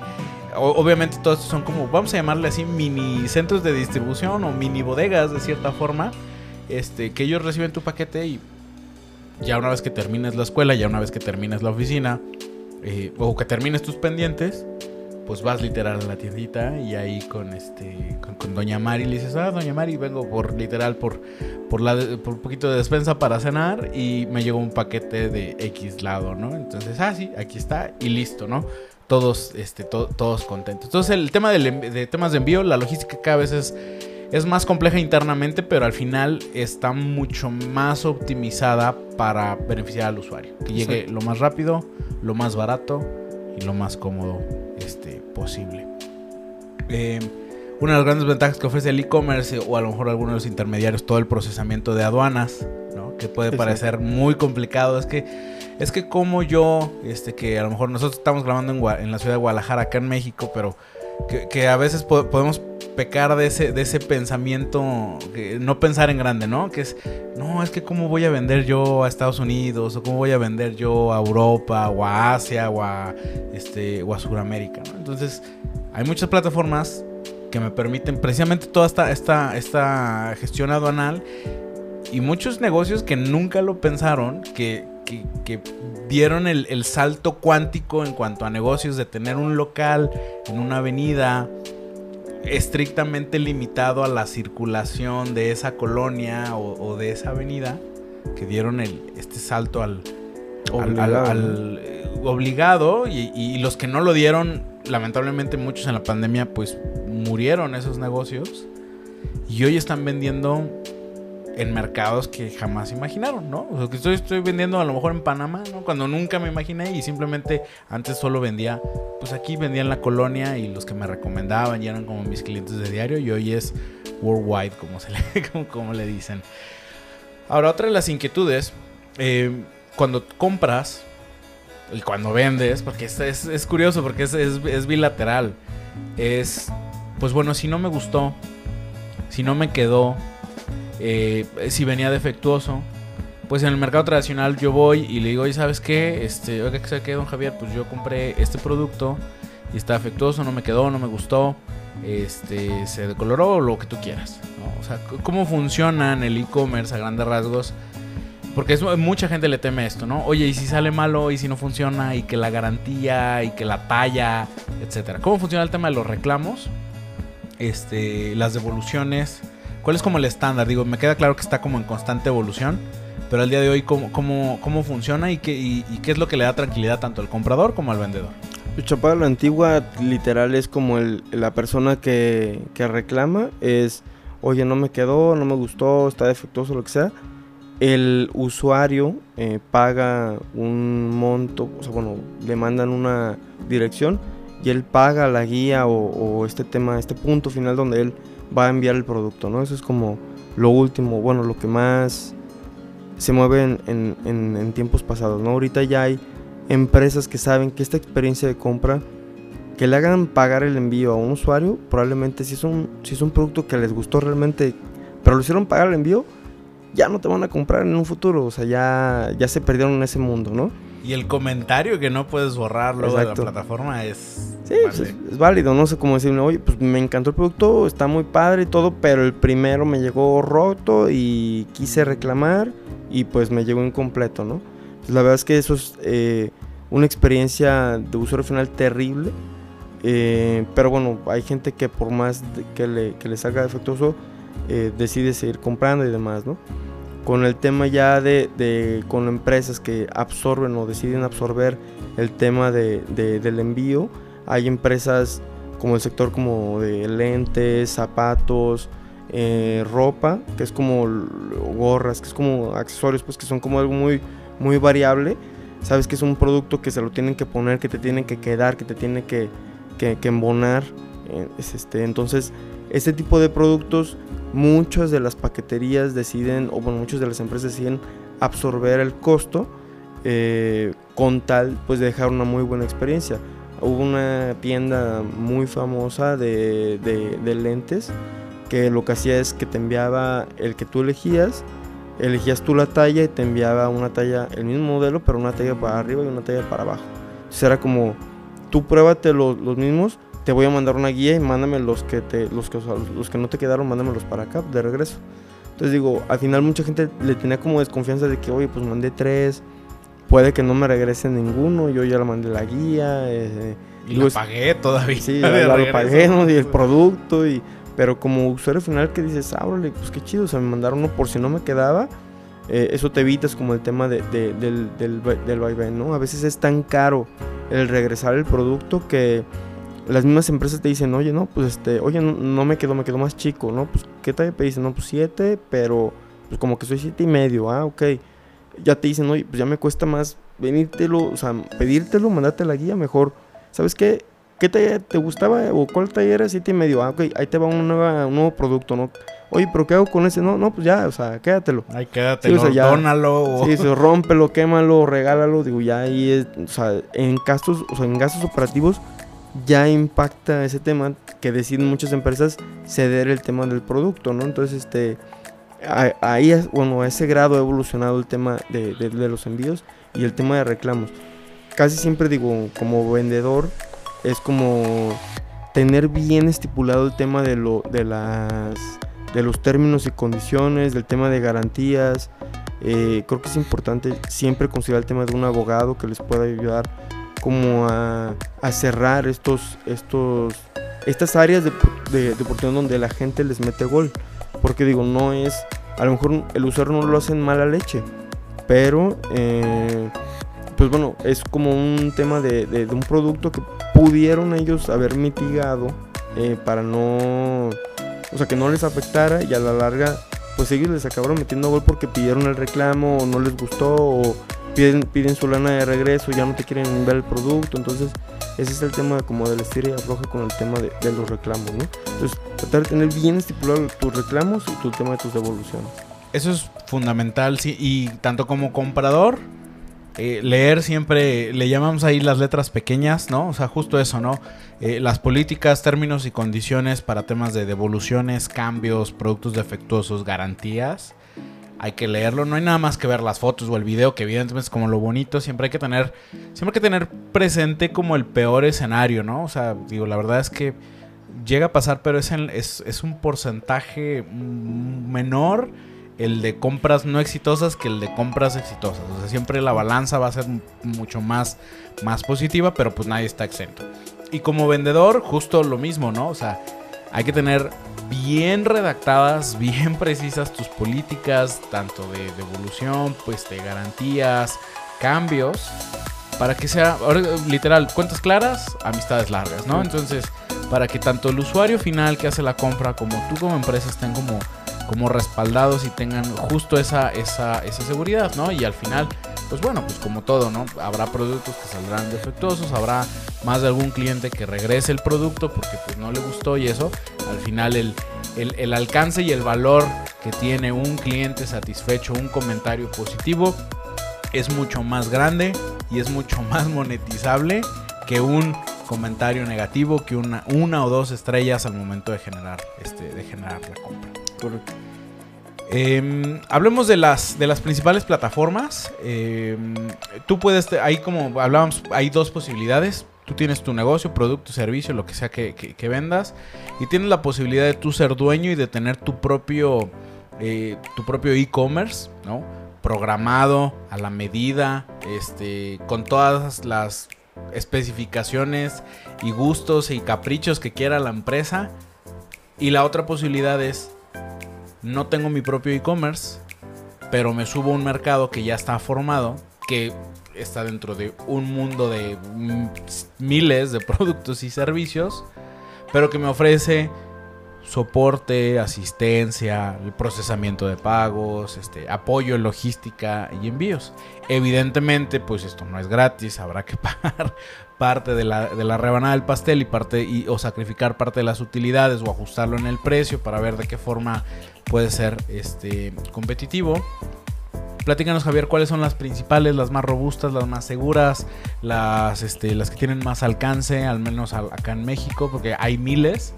obviamente todos son como, vamos a llamarle así, mini centros de distribución o mini bodegas, de cierta forma, este, que ellos reciben tu paquete y ya una vez que termines la escuela, ya una vez que termines la oficina, eh, o que termines tus pendientes, pues vas literal a la tiendita y ahí con este con, doña Mari le dices, "Ah, doña Mari, vengo por literal por por la por un poquito de despensa para cenar y me llegó un paquete de X lado, ¿no? Entonces, ah, sí, aquí está y listo, ¿no? Todos este todos contentos. Entonces, el tema de temas de envío, la logística cada vez es es más compleja internamente, pero al final está mucho más optimizada para beneficiar al usuario. Que llegue lo más rápido, lo más barato y lo más cómodo este, posible. Eh, una de las grandes ventajas que ofrece el e-commerce o a lo mejor algunos de los intermediarios, todo el procesamiento de aduanas, Que puede parecer muy complicado. Es que, es que como yo, este, que a lo mejor nosotros estamos grabando en la ciudad de Guadalajara, acá en México, pero que, a veces po- podemos pecar de ese, de ese pensamiento, no pensar en grande, ¿no? Que es, no, es que cómo voy a vender yo a Estados Unidos, o cómo voy a vender yo a Europa, o a Asia, o a, este, o a Sudamérica. Entonces, hay muchas plataformas que me permiten precisamente toda esta, esta, esta gestión aduanal y muchos negocios que nunca lo pensaron, que, que- que dieron el, el salto cuántico en cuanto a negocios de tener un local en una avenida estrictamente limitado a la circulación de esa colonia o, o de esa avenida, que dieron el, este salto al, al- al- Obligado, al, eh, obligado y, y los que no lo dieron, lamentablemente muchos en la pandemia pues murieron esos negocios y hoy están vendiendo en mercados que jamás imaginaron, ¿no? O que estoy, vendiendo a lo mejor en Panamá, ¿no? Cuando nunca me imaginé y simplemente antes solo vendía, pues aquí vendía en la colonia y los que me recomendaban ya eran como mis clientes de diario y hoy es worldwide, como, se le, <laughs> como, le dicen. Ahora, otra de las inquietudes, eh, cuando compras y cuando vendes, porque es, curioso, porque es bilateral, es, pues bueno, si no me gustó, si no me quedó, eh, si venía defectuoso, pues en el mercado tradicional yo voy y le digo, oye, ¿sabes qué? Este, oiga, ¿qué qué, don Javier? Pues yo compré este producto y está defectuoso, no me quedó, no me gustó, este, se decoloró, lo que tú quieras. O sea, ¿cómo funciona en el e-commerce a grandes rasgos? Porque es, mucha gente le teme esto, ¿no? Oye, ¿y si sale malo? ¿Y si no funciona? ¿Y que la garantía? ¿Y que la talla? Etcétera. ¿Cómo funciona el tema de los reclamos? Este, las devoluciones. ¿Cuál es como el estándar? Digo, me queda claro que está como en constante evolución. Pero al día de hoy, ¿cómo, cómo, cómo funciona y qué, qué es lo que le da tranquilidad tanto al comprador como al vendedor? Chapada la antigua literal es como la persona que, que reclama es, oye, no me quedó, no me gustó, está defectuoso, lo que sea. El usuario eh, paga un monto, o sea, bueno, le mandan una dirección y él paga la guía o, o este tema, este punto final donde él va a enviar el producto, ¿no? Eso es como lo último, bueno, lo que más se mueve en, tiempos pasados, ¿no? Ahorita ya hay empresas que saben que esta experiencia de compra, que le hagan pagar el envío a un usuario, probablemente si es un, si es un producto que les gustó realmente, pero lo hicieron pagar el envío, ya no te van a comprar en un futuro, o sea, ya, ya se perdieron en ese mundo, ¿no? Y el comentario que no puedes borrar luego de la plataforma es... Sí, pues, es, válido, no sé cómo decirle, oye, pues me encantó el producto, está muy padre y todo, pero el primero me llegó roto y quise reclamar y pues me llegó incompleto, ¿no? Pues, la verdad es que eso es eh, una experiencia de usuario final terrible, eh, pero bueno, hay gente que por más que le, que le salga defectuoso, eh, decide seguir comprando y demás, ¿no? Con el tema ya de, de- con empresas que absorben o deciden absorber el tema de, de- del envío, hay empresas como el sector como de lentes, zapatos, eh, ropa, que es como gorras, que es como accesorios, pues que son como algo muy, muy variable. Sabes que es un producto que se lo tienen que poner, que te tienen que quedar, que te tiene que, que, que embonar. eh, es este, entonces, este tipo de productos, muchas de las paqueterías deciden, o bueno, muchas de las empresas deciden absorber el costo eh, con tal pues de dejar una muy buena experiencia. Hubo una tienda muy famosa de, de- lentes que lo que hacía es que te enviaba el que tú elegías, elegías tú la talla y te enviaba una talla, el mismo modelo, pero una talla para arriba y una talla para abajo. Entonces era como, tú pruébate los, los mismos, te voy a mandar una guía y mándame los que, te, los, que, o sea, los que no te quedaron, mándamelos para acá de regreso. Entonces digo, al final mucha gente le tenía como desconfianza de que, oye, pues mandé tres, puede que no me regrese ninguno, yo ya le mandé la guía. eh, Y lo pagué todavía. Sí, <laughs> ya lo pagué, ¿no? Y el producto, y, pero como usuario final que dices, órale, pues qué chido, o sea, me mandaron uno por si no me quedaba, eh, eso te evitas como el tema de- de- del, del, del vaivén, ¿no? A veces es tan caro el regresar el producto que las mismas empresas te dicen, oye, no, pues este, oye, no, no me quedó, me quedó más chico, ¿no? Pues, ¿qué talla pediste? No, pues siete, pero pues como que soy siete y medio, ah, ok. Ya te dicen, oye, pues ya me cuesta más venírtelo, o sea, pedírtelo, mandarte la guía, mejor, ¿sabes qué? ¿qué taller te gustaba o cuál taller era siete y medio? Ah, ok, ahí te va un, nueva, un nuevo producto, ¿no? Oye, pero ¿qué hago con ese? No, no, pues ya, o sea, quédatelo. Ay, quédatelo, Sí, o sea, ya- dónalo. Sí, se <laughs> rómpelo, quémalo, regálalo, digo, ya ahí es, o sea, en gastos, o sea, en gastos operativos ya impacta ese tema que deciden muchas empresas ceder el tema del producto, ¿no? Entonces, este, ahí, bueno, a ese grado ha evolucionado el tema de los envíos y el tema de reclamos. Casi siempre digo, como vendedor, es como tener bien estipulado el tema de, lo, de, las, de los términos y condiciones, del tema de garantías. Eh, creo que es importante siempre considerar el tema de un abogado que les pueda ayudar como a, cerrar estos, estos, estas áreas de, de, de donde la gente les mete gol. Porque digo, no es, a lo mejor el usuario no lo hace en mala leche, pero eh, pues bueno, es como un tema de un producto que pudieron ellos haber mitigado eh, para no, o sea, que no les afectara y a la larga, pues ellos les acabaron metiendo gol porque pidieron el reclamo o no les gustó o piden, piden su lana de regreso, ya no te quieren ver el producto, entonces ese es el tema como del estira y afloja con el tema de, los reclamos. Entonces, tratar de tener bien estipulado tus reclamos y tu tema de tus devoluciones. Eso es fundamental, sí. Y tanto como comprador, eh, leer siempre, le llamamos ahí las letras pequeñas, ¿no? O sea, justo eso, ¿no? Eh, las políticas, términos y condiciones para temas de devoluciones, cambios, productos defectuosos, garantías. Hay que leerlo, no hay nada más que ver las fotos o el video, que evidentemente es como lo bonito. Siempre hay que tener, siempre hay que tener presente como el peor escenario, ¿no? O sea, digo, la verdad es que llega a pasar, pero es, es, es un porcentaje menor el de compras no exitosas que el de compras exitosas. O sea, siempre la balanza va a ser mucho más, más positiva, pero pues nadie está exento. Y como vendedor, justo lo mismo, ¿no? O sea, hay que tener bien redactadas, bien precisas tus políticas, tanto de devolución, pues de garantías, cambios, para que sea, literal, cuentas claras, amistades largas, ¿no? Entonces, para que tanto el usuario final que hace la compra como tú como empresa estén como, como respaldados y tengan justo esa, esa, esa seguridad, ¿no? Y al final, pues bueno, pues como todo, ¿no? Habrá productos que saldrán defectuosos, habrá más de algún cliente que regrese el producto porque pues no le gustó y eso, al final el, el, el alcance y el valor que tiene un cliente satisfecho, un comentario positivo, es mucho más grande y es mucho <laughs> más monetizable que un comentario negativo, que una, una o dos estrellas al momento de generar, este, de generar la compra. Eh, hablemos de las, de las principales plataformas. Eh, tú puedes, ahí como hablábamos, hay dos posibilidades. Tú tienes tu negocio, producto, servicio, lo que sea que vendas. Y tienes la posibilidad de tú ser dueño y de tener tu propio eh, tu propio e-commerce, ¿no? Programado a la medida, este, con todas las especificaciones y gustos y caprichos que quiera la empresa. Y la otra posibilidad es no tengo mi propio e-commerce, pero me subo a un mercado que ya está formado, que está dentro de un mundo de mm, miles de <laughs> productos y servicios, pero que me ofrece soporte, asistencia, procesamiento de pagos, este, apoyo en logística y envíos. Evidentemente, pues esto no es gratis, habrá que <laughs> pagar parte de la, de la rebanada del pastel y parte y, o sacrificar parte de las utilidades o ajustarlo en el precio para ver de qué forma puede ser este competitivo. Platícanos Javier, cuáles son las principales, las más robustas, las más seguras, las, este, las que tienen más alcance, al menos acá en México, porque hay miles,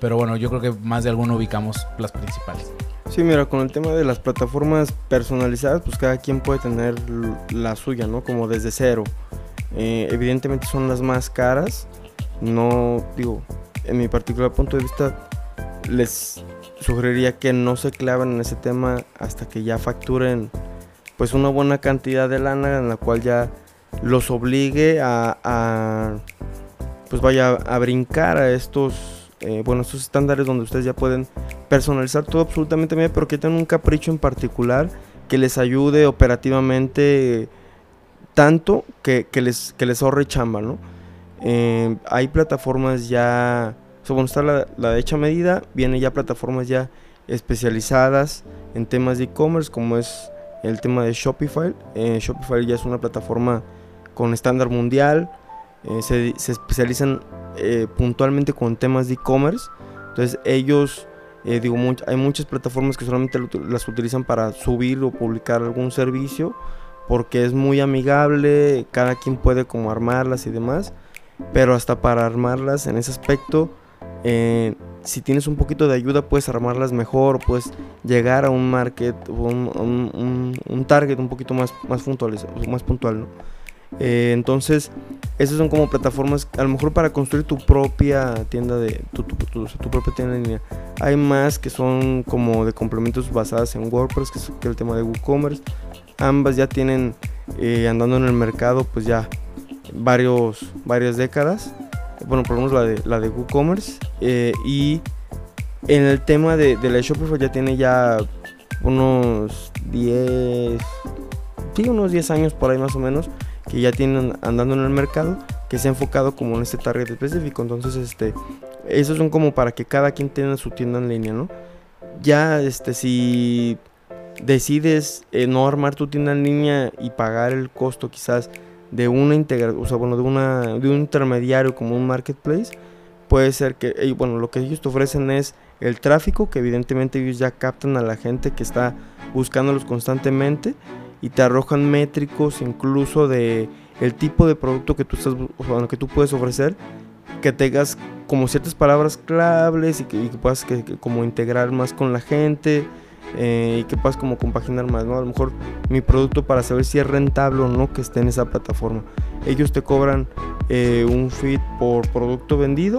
pero bueno, yo creo que más de alguno ubicamos las principales. Sí, mira, con el tema de las plataformas personalizadas, pues cada quien puede tener la suya, ¿no? Como desde cero. Eh, evidentemente son las más caras. No, digo, en mi particular punto de vista, les sugeriría que no se claven en ese tema hasta que ya facturen pues una buena cantidad de lana en la cual ya los obligue a, pues vaya a brincar a estos eh, bueno estos estándares donde ustedes ya pueden personalizar todo absolutamente bien pero que tengan un capricho en particular que les ayude operativamente tanto que, que les que les ahorre chamba no Eh, hay plataformas ya o sea, bueno, está la, la de hecha medida viene ya plataformas ya especializadas en temas de e-commerce como es el tema de Shopify. Eh, Shopify ya es una plataforma con estándar mundial. eh, se, se especializan eh, puntualmente con temas de e-commerce. Entonces ellos, eh, digo, hay muchas plataformas que solamente las utilizan para subir o publicar algún servicio porque es muy amigable, cada quien puede como armarlas y demás, pero hasta para armarlas en ese aspecto, eh, si tienes un poquito de ayuda puedes armarlas mejor, puedes llegar a un market, un, un, target un poquito más, más, puntual, más puntual, ¿no? Eh, entonces, esas son como plataformas, a lo mejor para construir tu propia tienda de tu, propia tienda en línea. Hay más que son como de complementos basadas en WordPress, que es, el tema de WooCommerce. Ambas ya tienen eh, andando en el mercado, pues ya varios, varias décadas. Bueno, por lo menos la de, la de WooCommerce. Eh, y en el tema de, de la Shopify ya tiene ya unos 10, sí, unos 10 años por ahí más o menos que ya tienen andando en el mercado que se ha enfocado como en este target específico. Entonces, este, esos son como para que cada quien tenga su tienda en línea, ¿no? Ya, este, si decides eh, no armar tu tienda en línea y pagar el costo quizás de una integración, o sea, bueno, de, una, de un intermediario como un marketplace, puede ser que, bueno, lo que ellos te ofrecen es el tráfico, que evidentemente ellos ya captan a la gente que está buscándolos constantemente y te arrojan métricos incluso de el tipo de producto que tú estás bueno, que tú puedes ofrecer que tengas como ciertas palabras claves y que, puedas que, como integrar más con la gente eh, y que puedas como compaginar más no a lo mejor mi producto para saber si es rentable o no que esté en esa plataforma ellos te cobran eh, un feed por producto vendido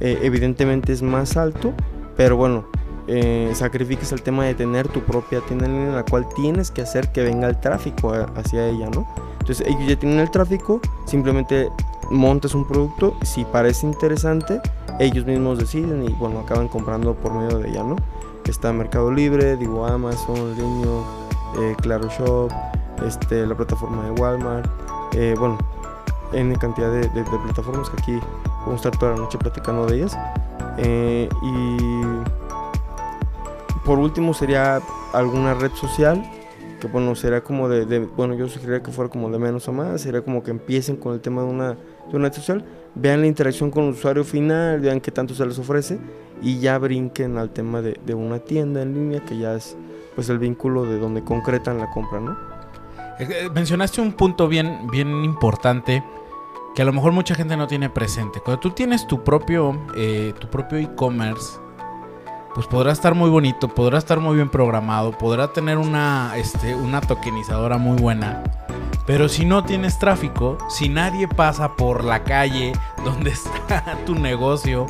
eh, evidentemente es más alto pero bueno eh, sacrifiques el tema de tener tu propia tienda en línea en la cual tienes que hacer que venga el tráfico hacia ella, ¿no? Entonces ellos ya tienen el tráfico, simplemente montas un producto, si parece interesante, ellos mismos deciden y bueno, acaban comprando por medio de ella, ¿no? Está Mercado Libre, digo Amazon, Linio, eh, Claro Shop, este, la plataforma de Walmart, eh, bueno, en cantidad de, plataformas que aquí vamos a estar toda la noche platicando de ellas. Eh, y por último sería alguna red social que bueno sería como de, bueno yo sugeriría que fuera como de menos a más sería como que empiecen con el tema de una, de una red social vean la interacción con el usuario final vean qué tanto se les ofrece y ya brinquen al tema de, de una tienda en línea que ya es pues el vínculo de donde concretan la compra no eh, eh, mencionaste un punto bien bien importante que a lo mejor mucha gente no tiene presente cuando tú tienes tu propio eh, tu propio e-commerce pues podrá estar muy bonito, podrá estar muy bien programado, podrá tener una, este, una tokenizadora muy buena. Pero si no tienes tráfico, si nadie pasa por la calle <laughs> donde está <laughs> tu negocio,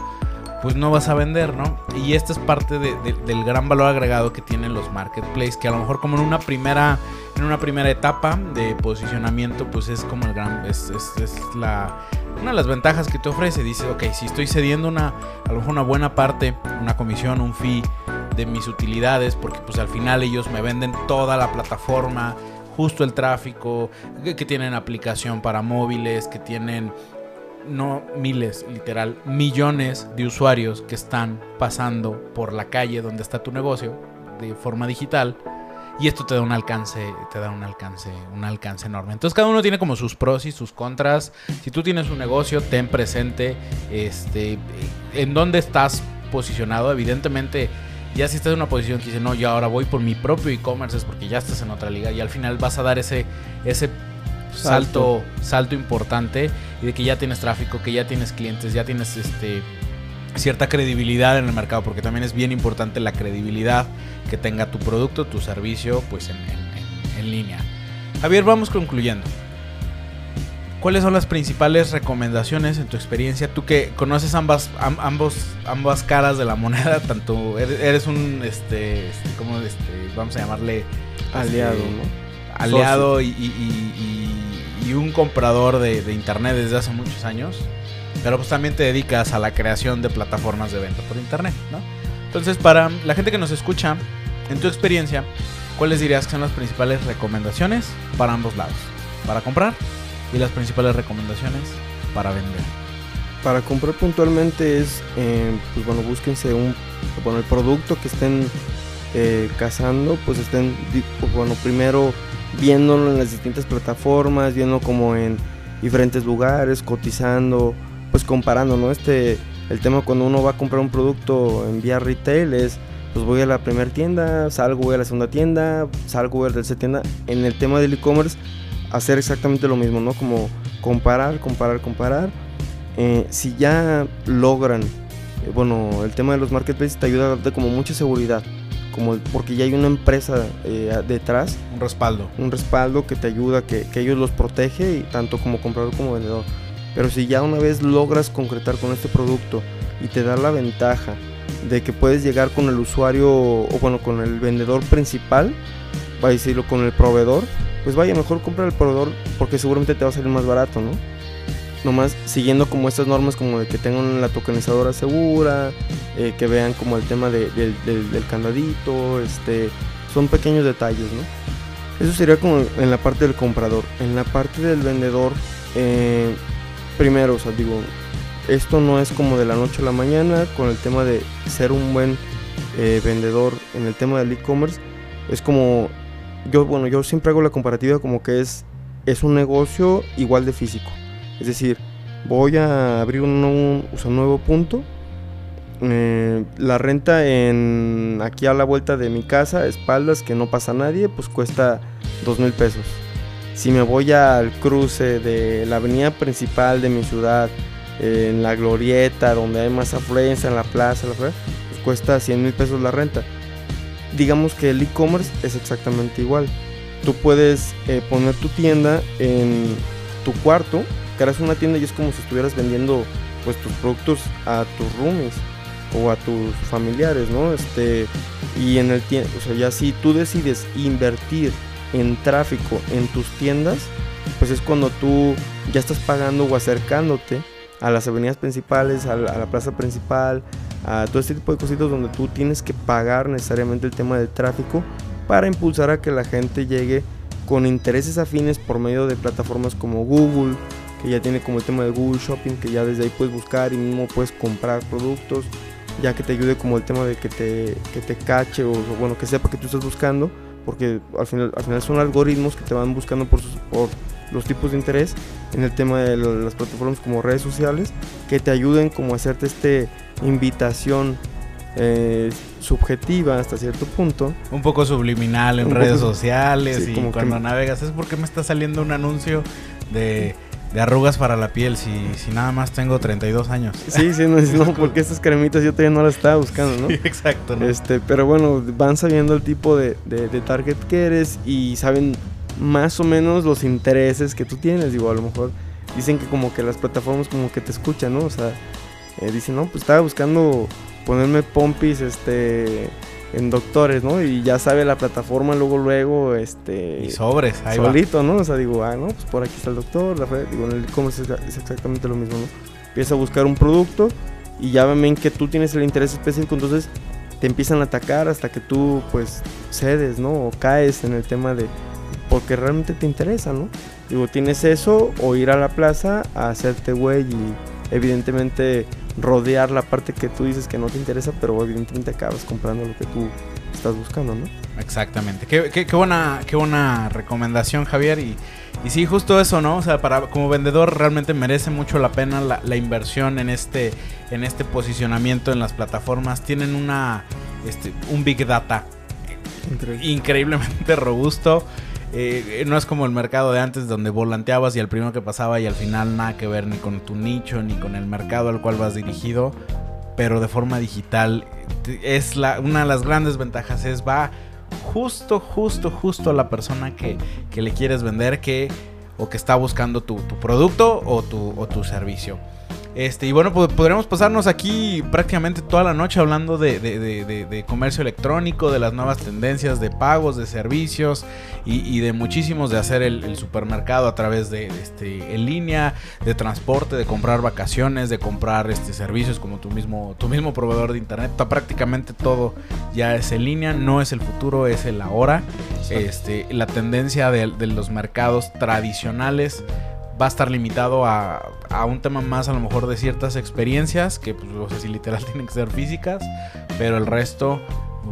pues no vas a vender, ¿no? Y esta es parte del gran valor agregado que tienen los marketplaces, que a lo mejor como en una primera, en una primera etapa de posicionamiento, pues es como el gran, es, la, una de las ventajas que te ofrece, dice, ok, si estoy cediendo una, a lo mejor una buena parte, una comisión, un fee de mis utilidades, porque pues al final ellos me venden toda la plataforma, justo el tráfico, que, tienen aplicación para móviles, que tienen no miles, literal, millones de usuarios que están pasando por la calle donde está tu negocio de forma digital y esto te da un alcance, te da un alcance, un alcance enorme. Entonces cada uno tiene como sus pros y sus contras. Si tú tienes un negocio, ten presente este en dónde estás posicionado. Evidentemente, ya si estás en una posición que dice, no, yo ahora voy por mi propio e-commerce, es porque ya estás en otra liga y al final vas a dar ese, ese salto, salto importante y de que ya tienes tráfico, que ya tienes clientes, ya tienes este cierta credibilidad en el mercado, porque también es bien importante la credibilidad que tenga tu producto, tu servicio, pues en, en, línea. Javier, vamos concluyendo. ¿Cuáles son las principales recomendaciones en tu experiencia? Tú que conoces ambas, ambos, ambas caras de la moneda, <laughs> tanto eres un, este, este como este, vamos a llamarle este, aliado, ¿no? Aliado y, y, y, un comprador de, de internet desde hace muchos años pero pues también te dedicas a la creación de plataformas de venta por internet, ¿no? Entonces, para la gente que nos escucha, en tu experiencia, ¿cuáles dirías que son las principales recomendaciones para ambos lados? Para comprar y las principales recomendaciones para vender. Para comprar puntualmente es, eh, pues bueno, búsquense un, bueno, el producto que estén eh, cazando, pues estén, pues, bueno, primero viéndolo en las distintas plataformas, viendo como en diferentes lugares, cotizando, pues comparando, ¿no? Este, el tema cuando uno va a comprar un producto en vía retail es, pues voy a la primera tienda, salgo, voy a la segunda tienda, salgo, voy a la tercera tienda. En el tema del e-commerce, hacer exactamente lo mismo, ¿no? Como comparar, comparar, comparar. Eh, si ya logran, eh, bueno, el tema de los marketplaces te ayuda a darte como mucha seguridad como porque ya hay una empresa eh, detrás. Un respaldo. Un respaldo que te ayuda, que, que, ellos los protege, y tanto como comprador como vendedor. Pero si ya una vez logras concretar con este producto y te da la ventaja de que puedes llegar con el usuario, o bueno, con el vendedor principal, va a decirlo con el proveedor, pues vaya, mejor compra el proveedor porque seguramente te va a salir más barato, ¿no? nomás siguiendo como estas normas como de que tengan la tokenizadora segura, eh, que vean como el tema del candadito, este, son pequeños detalles, ¿no? Eso sería como en la parte del comprador. En la parte del vendedor, eh, primero, o sea, digo, esto no es como de la noche a la mañana con el tema de ser un buen eh, vendedor en el tema del e-commerce. Es como, yo, bueno, yo siempre hago la comparativa como que es, es un negocio igual de físico. Es decir, voy a abrir un, nuevo, punto. Eh, la renta en aquí a la vuelta de mi casa, espaldas, que no pasa nadie, pues cuesta dos mil pesos. Si me voy al cruce de la avenida principal de mi ciudad, en la glorieta, donde hay más afluencia, en la plaza, pues cuesta 100 mil pesos la renta. Digamos que el e-commerce es exactamente igual. Tú puedes eh, poner tu tienda en tu cuarto harás una tienda y es como si estuvieras vendiendo pues tus productos a tus roomies o a tus familiares, ¿no? Este, y en el tiempo, o sea, ya si tú decides invertir en tráfico en tus tiendas, pues es cuando tú ya estás pagando o acercándote a las avenidas principales, a la, plaza principal, a todo este tipo de cositas donde tú tienes que pagar necesariamente el tema del tráfico para impulsar a que la gente llegue con intereses afines por medio de plataformas como Google, que ya tiene como el tema de Google Shopping, que ya desde ahí puedes buscar y mismo puedes comprar productos, ya que te ayude como el tema de que te, que te cache o, bueno, que sepa que tú estás buscando, porque al final, al final son algoritmos que te van buscando por, por los tipos de interés en el tema de las plataformas como redes sociales, que te ayuden como a hacerte esta invitación eh, subjetiva hasta cierto punto. Un poco subliminal en redes sociales y cuando navegas es porque me está saliendo un anuncio de de arrugas para la piel si, si nada más tengo 32 años. Sí, sí, no, porque estas cremitas yo todavía no las estaba buscando, ¿no? <laughs> Sí, exacto. ¿no? Este, pero bueno, van sabiendo el tipo de, de, target que eres y saben más o menos los intereses que tú tienes. Digo, a lo mejor dicen que como que las plataformas como que te escuchan, ¿no? O sea, eh, dicen, no, pues estaba buscando ponerme pompis, este en doctores, ¿no? Y ya sabe la plataforma luego, luego, este... Y sobres, ahí Solito, ¿no? O sea, digo, ah, no, pues por aquí está el doctor, la digo, en el e-commerce es, exactamente lo mismo, ¿no? Empieza a buscar un producto y ya ven que tú tienes el interés específico, entonces te empiezan a atacar hasta que tú, pues, cedes, ¿no? O caes en el tema de... Porque realmente te interesa, ¿no? Digo, tienes eso o ir a la plaza a hacerte güey y evidentemente rodear la parte que tú dices que no te interesa, pero evidentemente acabas comprando lo que tú estás buscando, ¿no? Exactamente. Qué, qué, buena, qué buena recomendación, Javier. Y, y sí, justo eso, ¿no? O sea, para, como vendedor realmente merece mucho la pena la, inversión en este, en este posicionamiento en las plataformas. Tienen una, este, un big data increíblemente robusto. Eh, no es como el mercado de antes donde volanteabas y el primero que pasaba y al final nada que ver ni con tu nicho ni con el mercado al cual vas dirigido, pero de forma digital es la, una de las grandes ventajas es va justo, justo, justo a la persona que, que le quieres vender que o que está buscando tu, tu producto o tu, o tu servicio. Este, y bueno, pues podríamos pasarnos aquí prácticamente toda la noche hablando de, comercio electrónico, de las nuevas tendencias de pagos, de servicios y, de muchísimos de hacer el, supermercado a través de, este, en línea, de transporte, de comprar vacaciones, de comprar este, servicios como tu mismo, tu mismo proveedor de internet. prácticamente todo ya es en línea, no es el futuro, es el ahora. Este, la tendencia de los mercados tradicionales va a estar limitado a, un tema más a lo mejor de ciertas experiencias, que pues si literal <laughs> tienen que ser físicas, pero el resto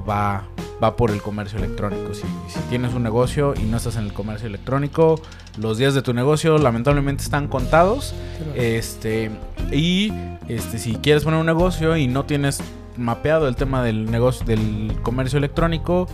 va, va por el comercio electrónico. Si, si tienes un negocio y no estás en el comercio electrónico, los días de tu negocio lamentablemente están contados. Este, y este, si quieres poner un negocio y no tienes mapeado el tema del negocio del comercio electrónico,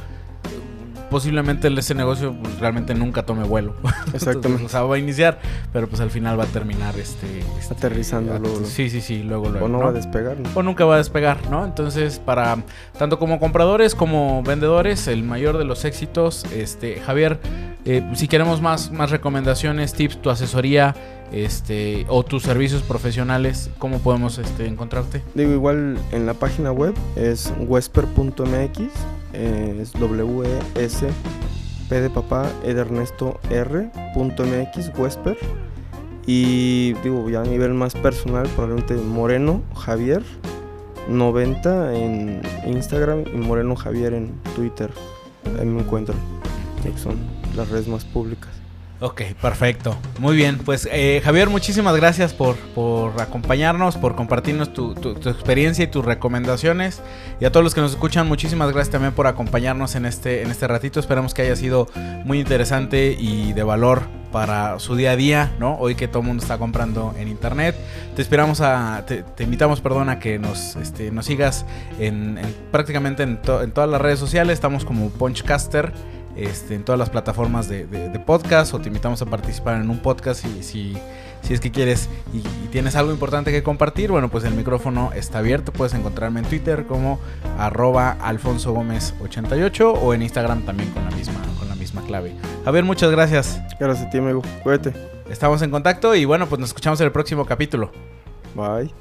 posiblemente ese negocio pues, realmente nunca tome vuelo. <laughs> Exactamente. o sea, va a iniciar, pero pues al final va a terminar este, este Aterrizando luego. Sí, sí, sí, luego, luego. O no, va a despegar. ¿no? o nunca va a despegar, ¿no? Entonces, para tanto como compradores como vendedores, el mayor de los éxitos, este, Javier, eh, si queremos más, más recomendaciones, tips, tu asesoría, este, o tus servicios profesionales, ¿cómo podemos este, encontrarte? Digo, igual en la página web es wesper.mx, es W-E-S, P de papá, E Ernesto R, punto MX, Wesper. Y digo, ya a nivel más personal, probablemente Moreno Javier 90 en Instagram y Moreno Javier en Twitter. Ahí me encuentro. Las redes más públicas. Ok, perfecto. Muy bien, pues eh, Javier, muchísimas gracias por, por acompañarnos, por compartirnos tu, tu- experiencia y tus recomendaciones. Y a todos los que nos escuchan, muchísimas gracias también por acompañarnos en este, en este ratito. Esperamos que haya sido muy interesante y de valor para su día a día, ¿no? Hoy que todo el mundo está comprando en internet. Te esperamos a, te, invitamos, perdón, a que nos, este, nos sigas en, en- prácticamente en todas las redes sociales. Estamos como Punchcaster este, en todas las plataformas de, de- de podcast o te invitamos a participar en un podcast y si, si es que quieres y, y tienes algo importante que compartir, bueno, pues el micrófono está abierto. Puedes encontrarme en Twitter como arroba Alfonso Gómez 88 o en Instagram también con la misma, con la misma clave. Javier, muchas gracias. Gracias a ti, amigo. Cuídate. Estamos en contacto y bueno, pues nos escuchamos en el próximo capítulo. Bye.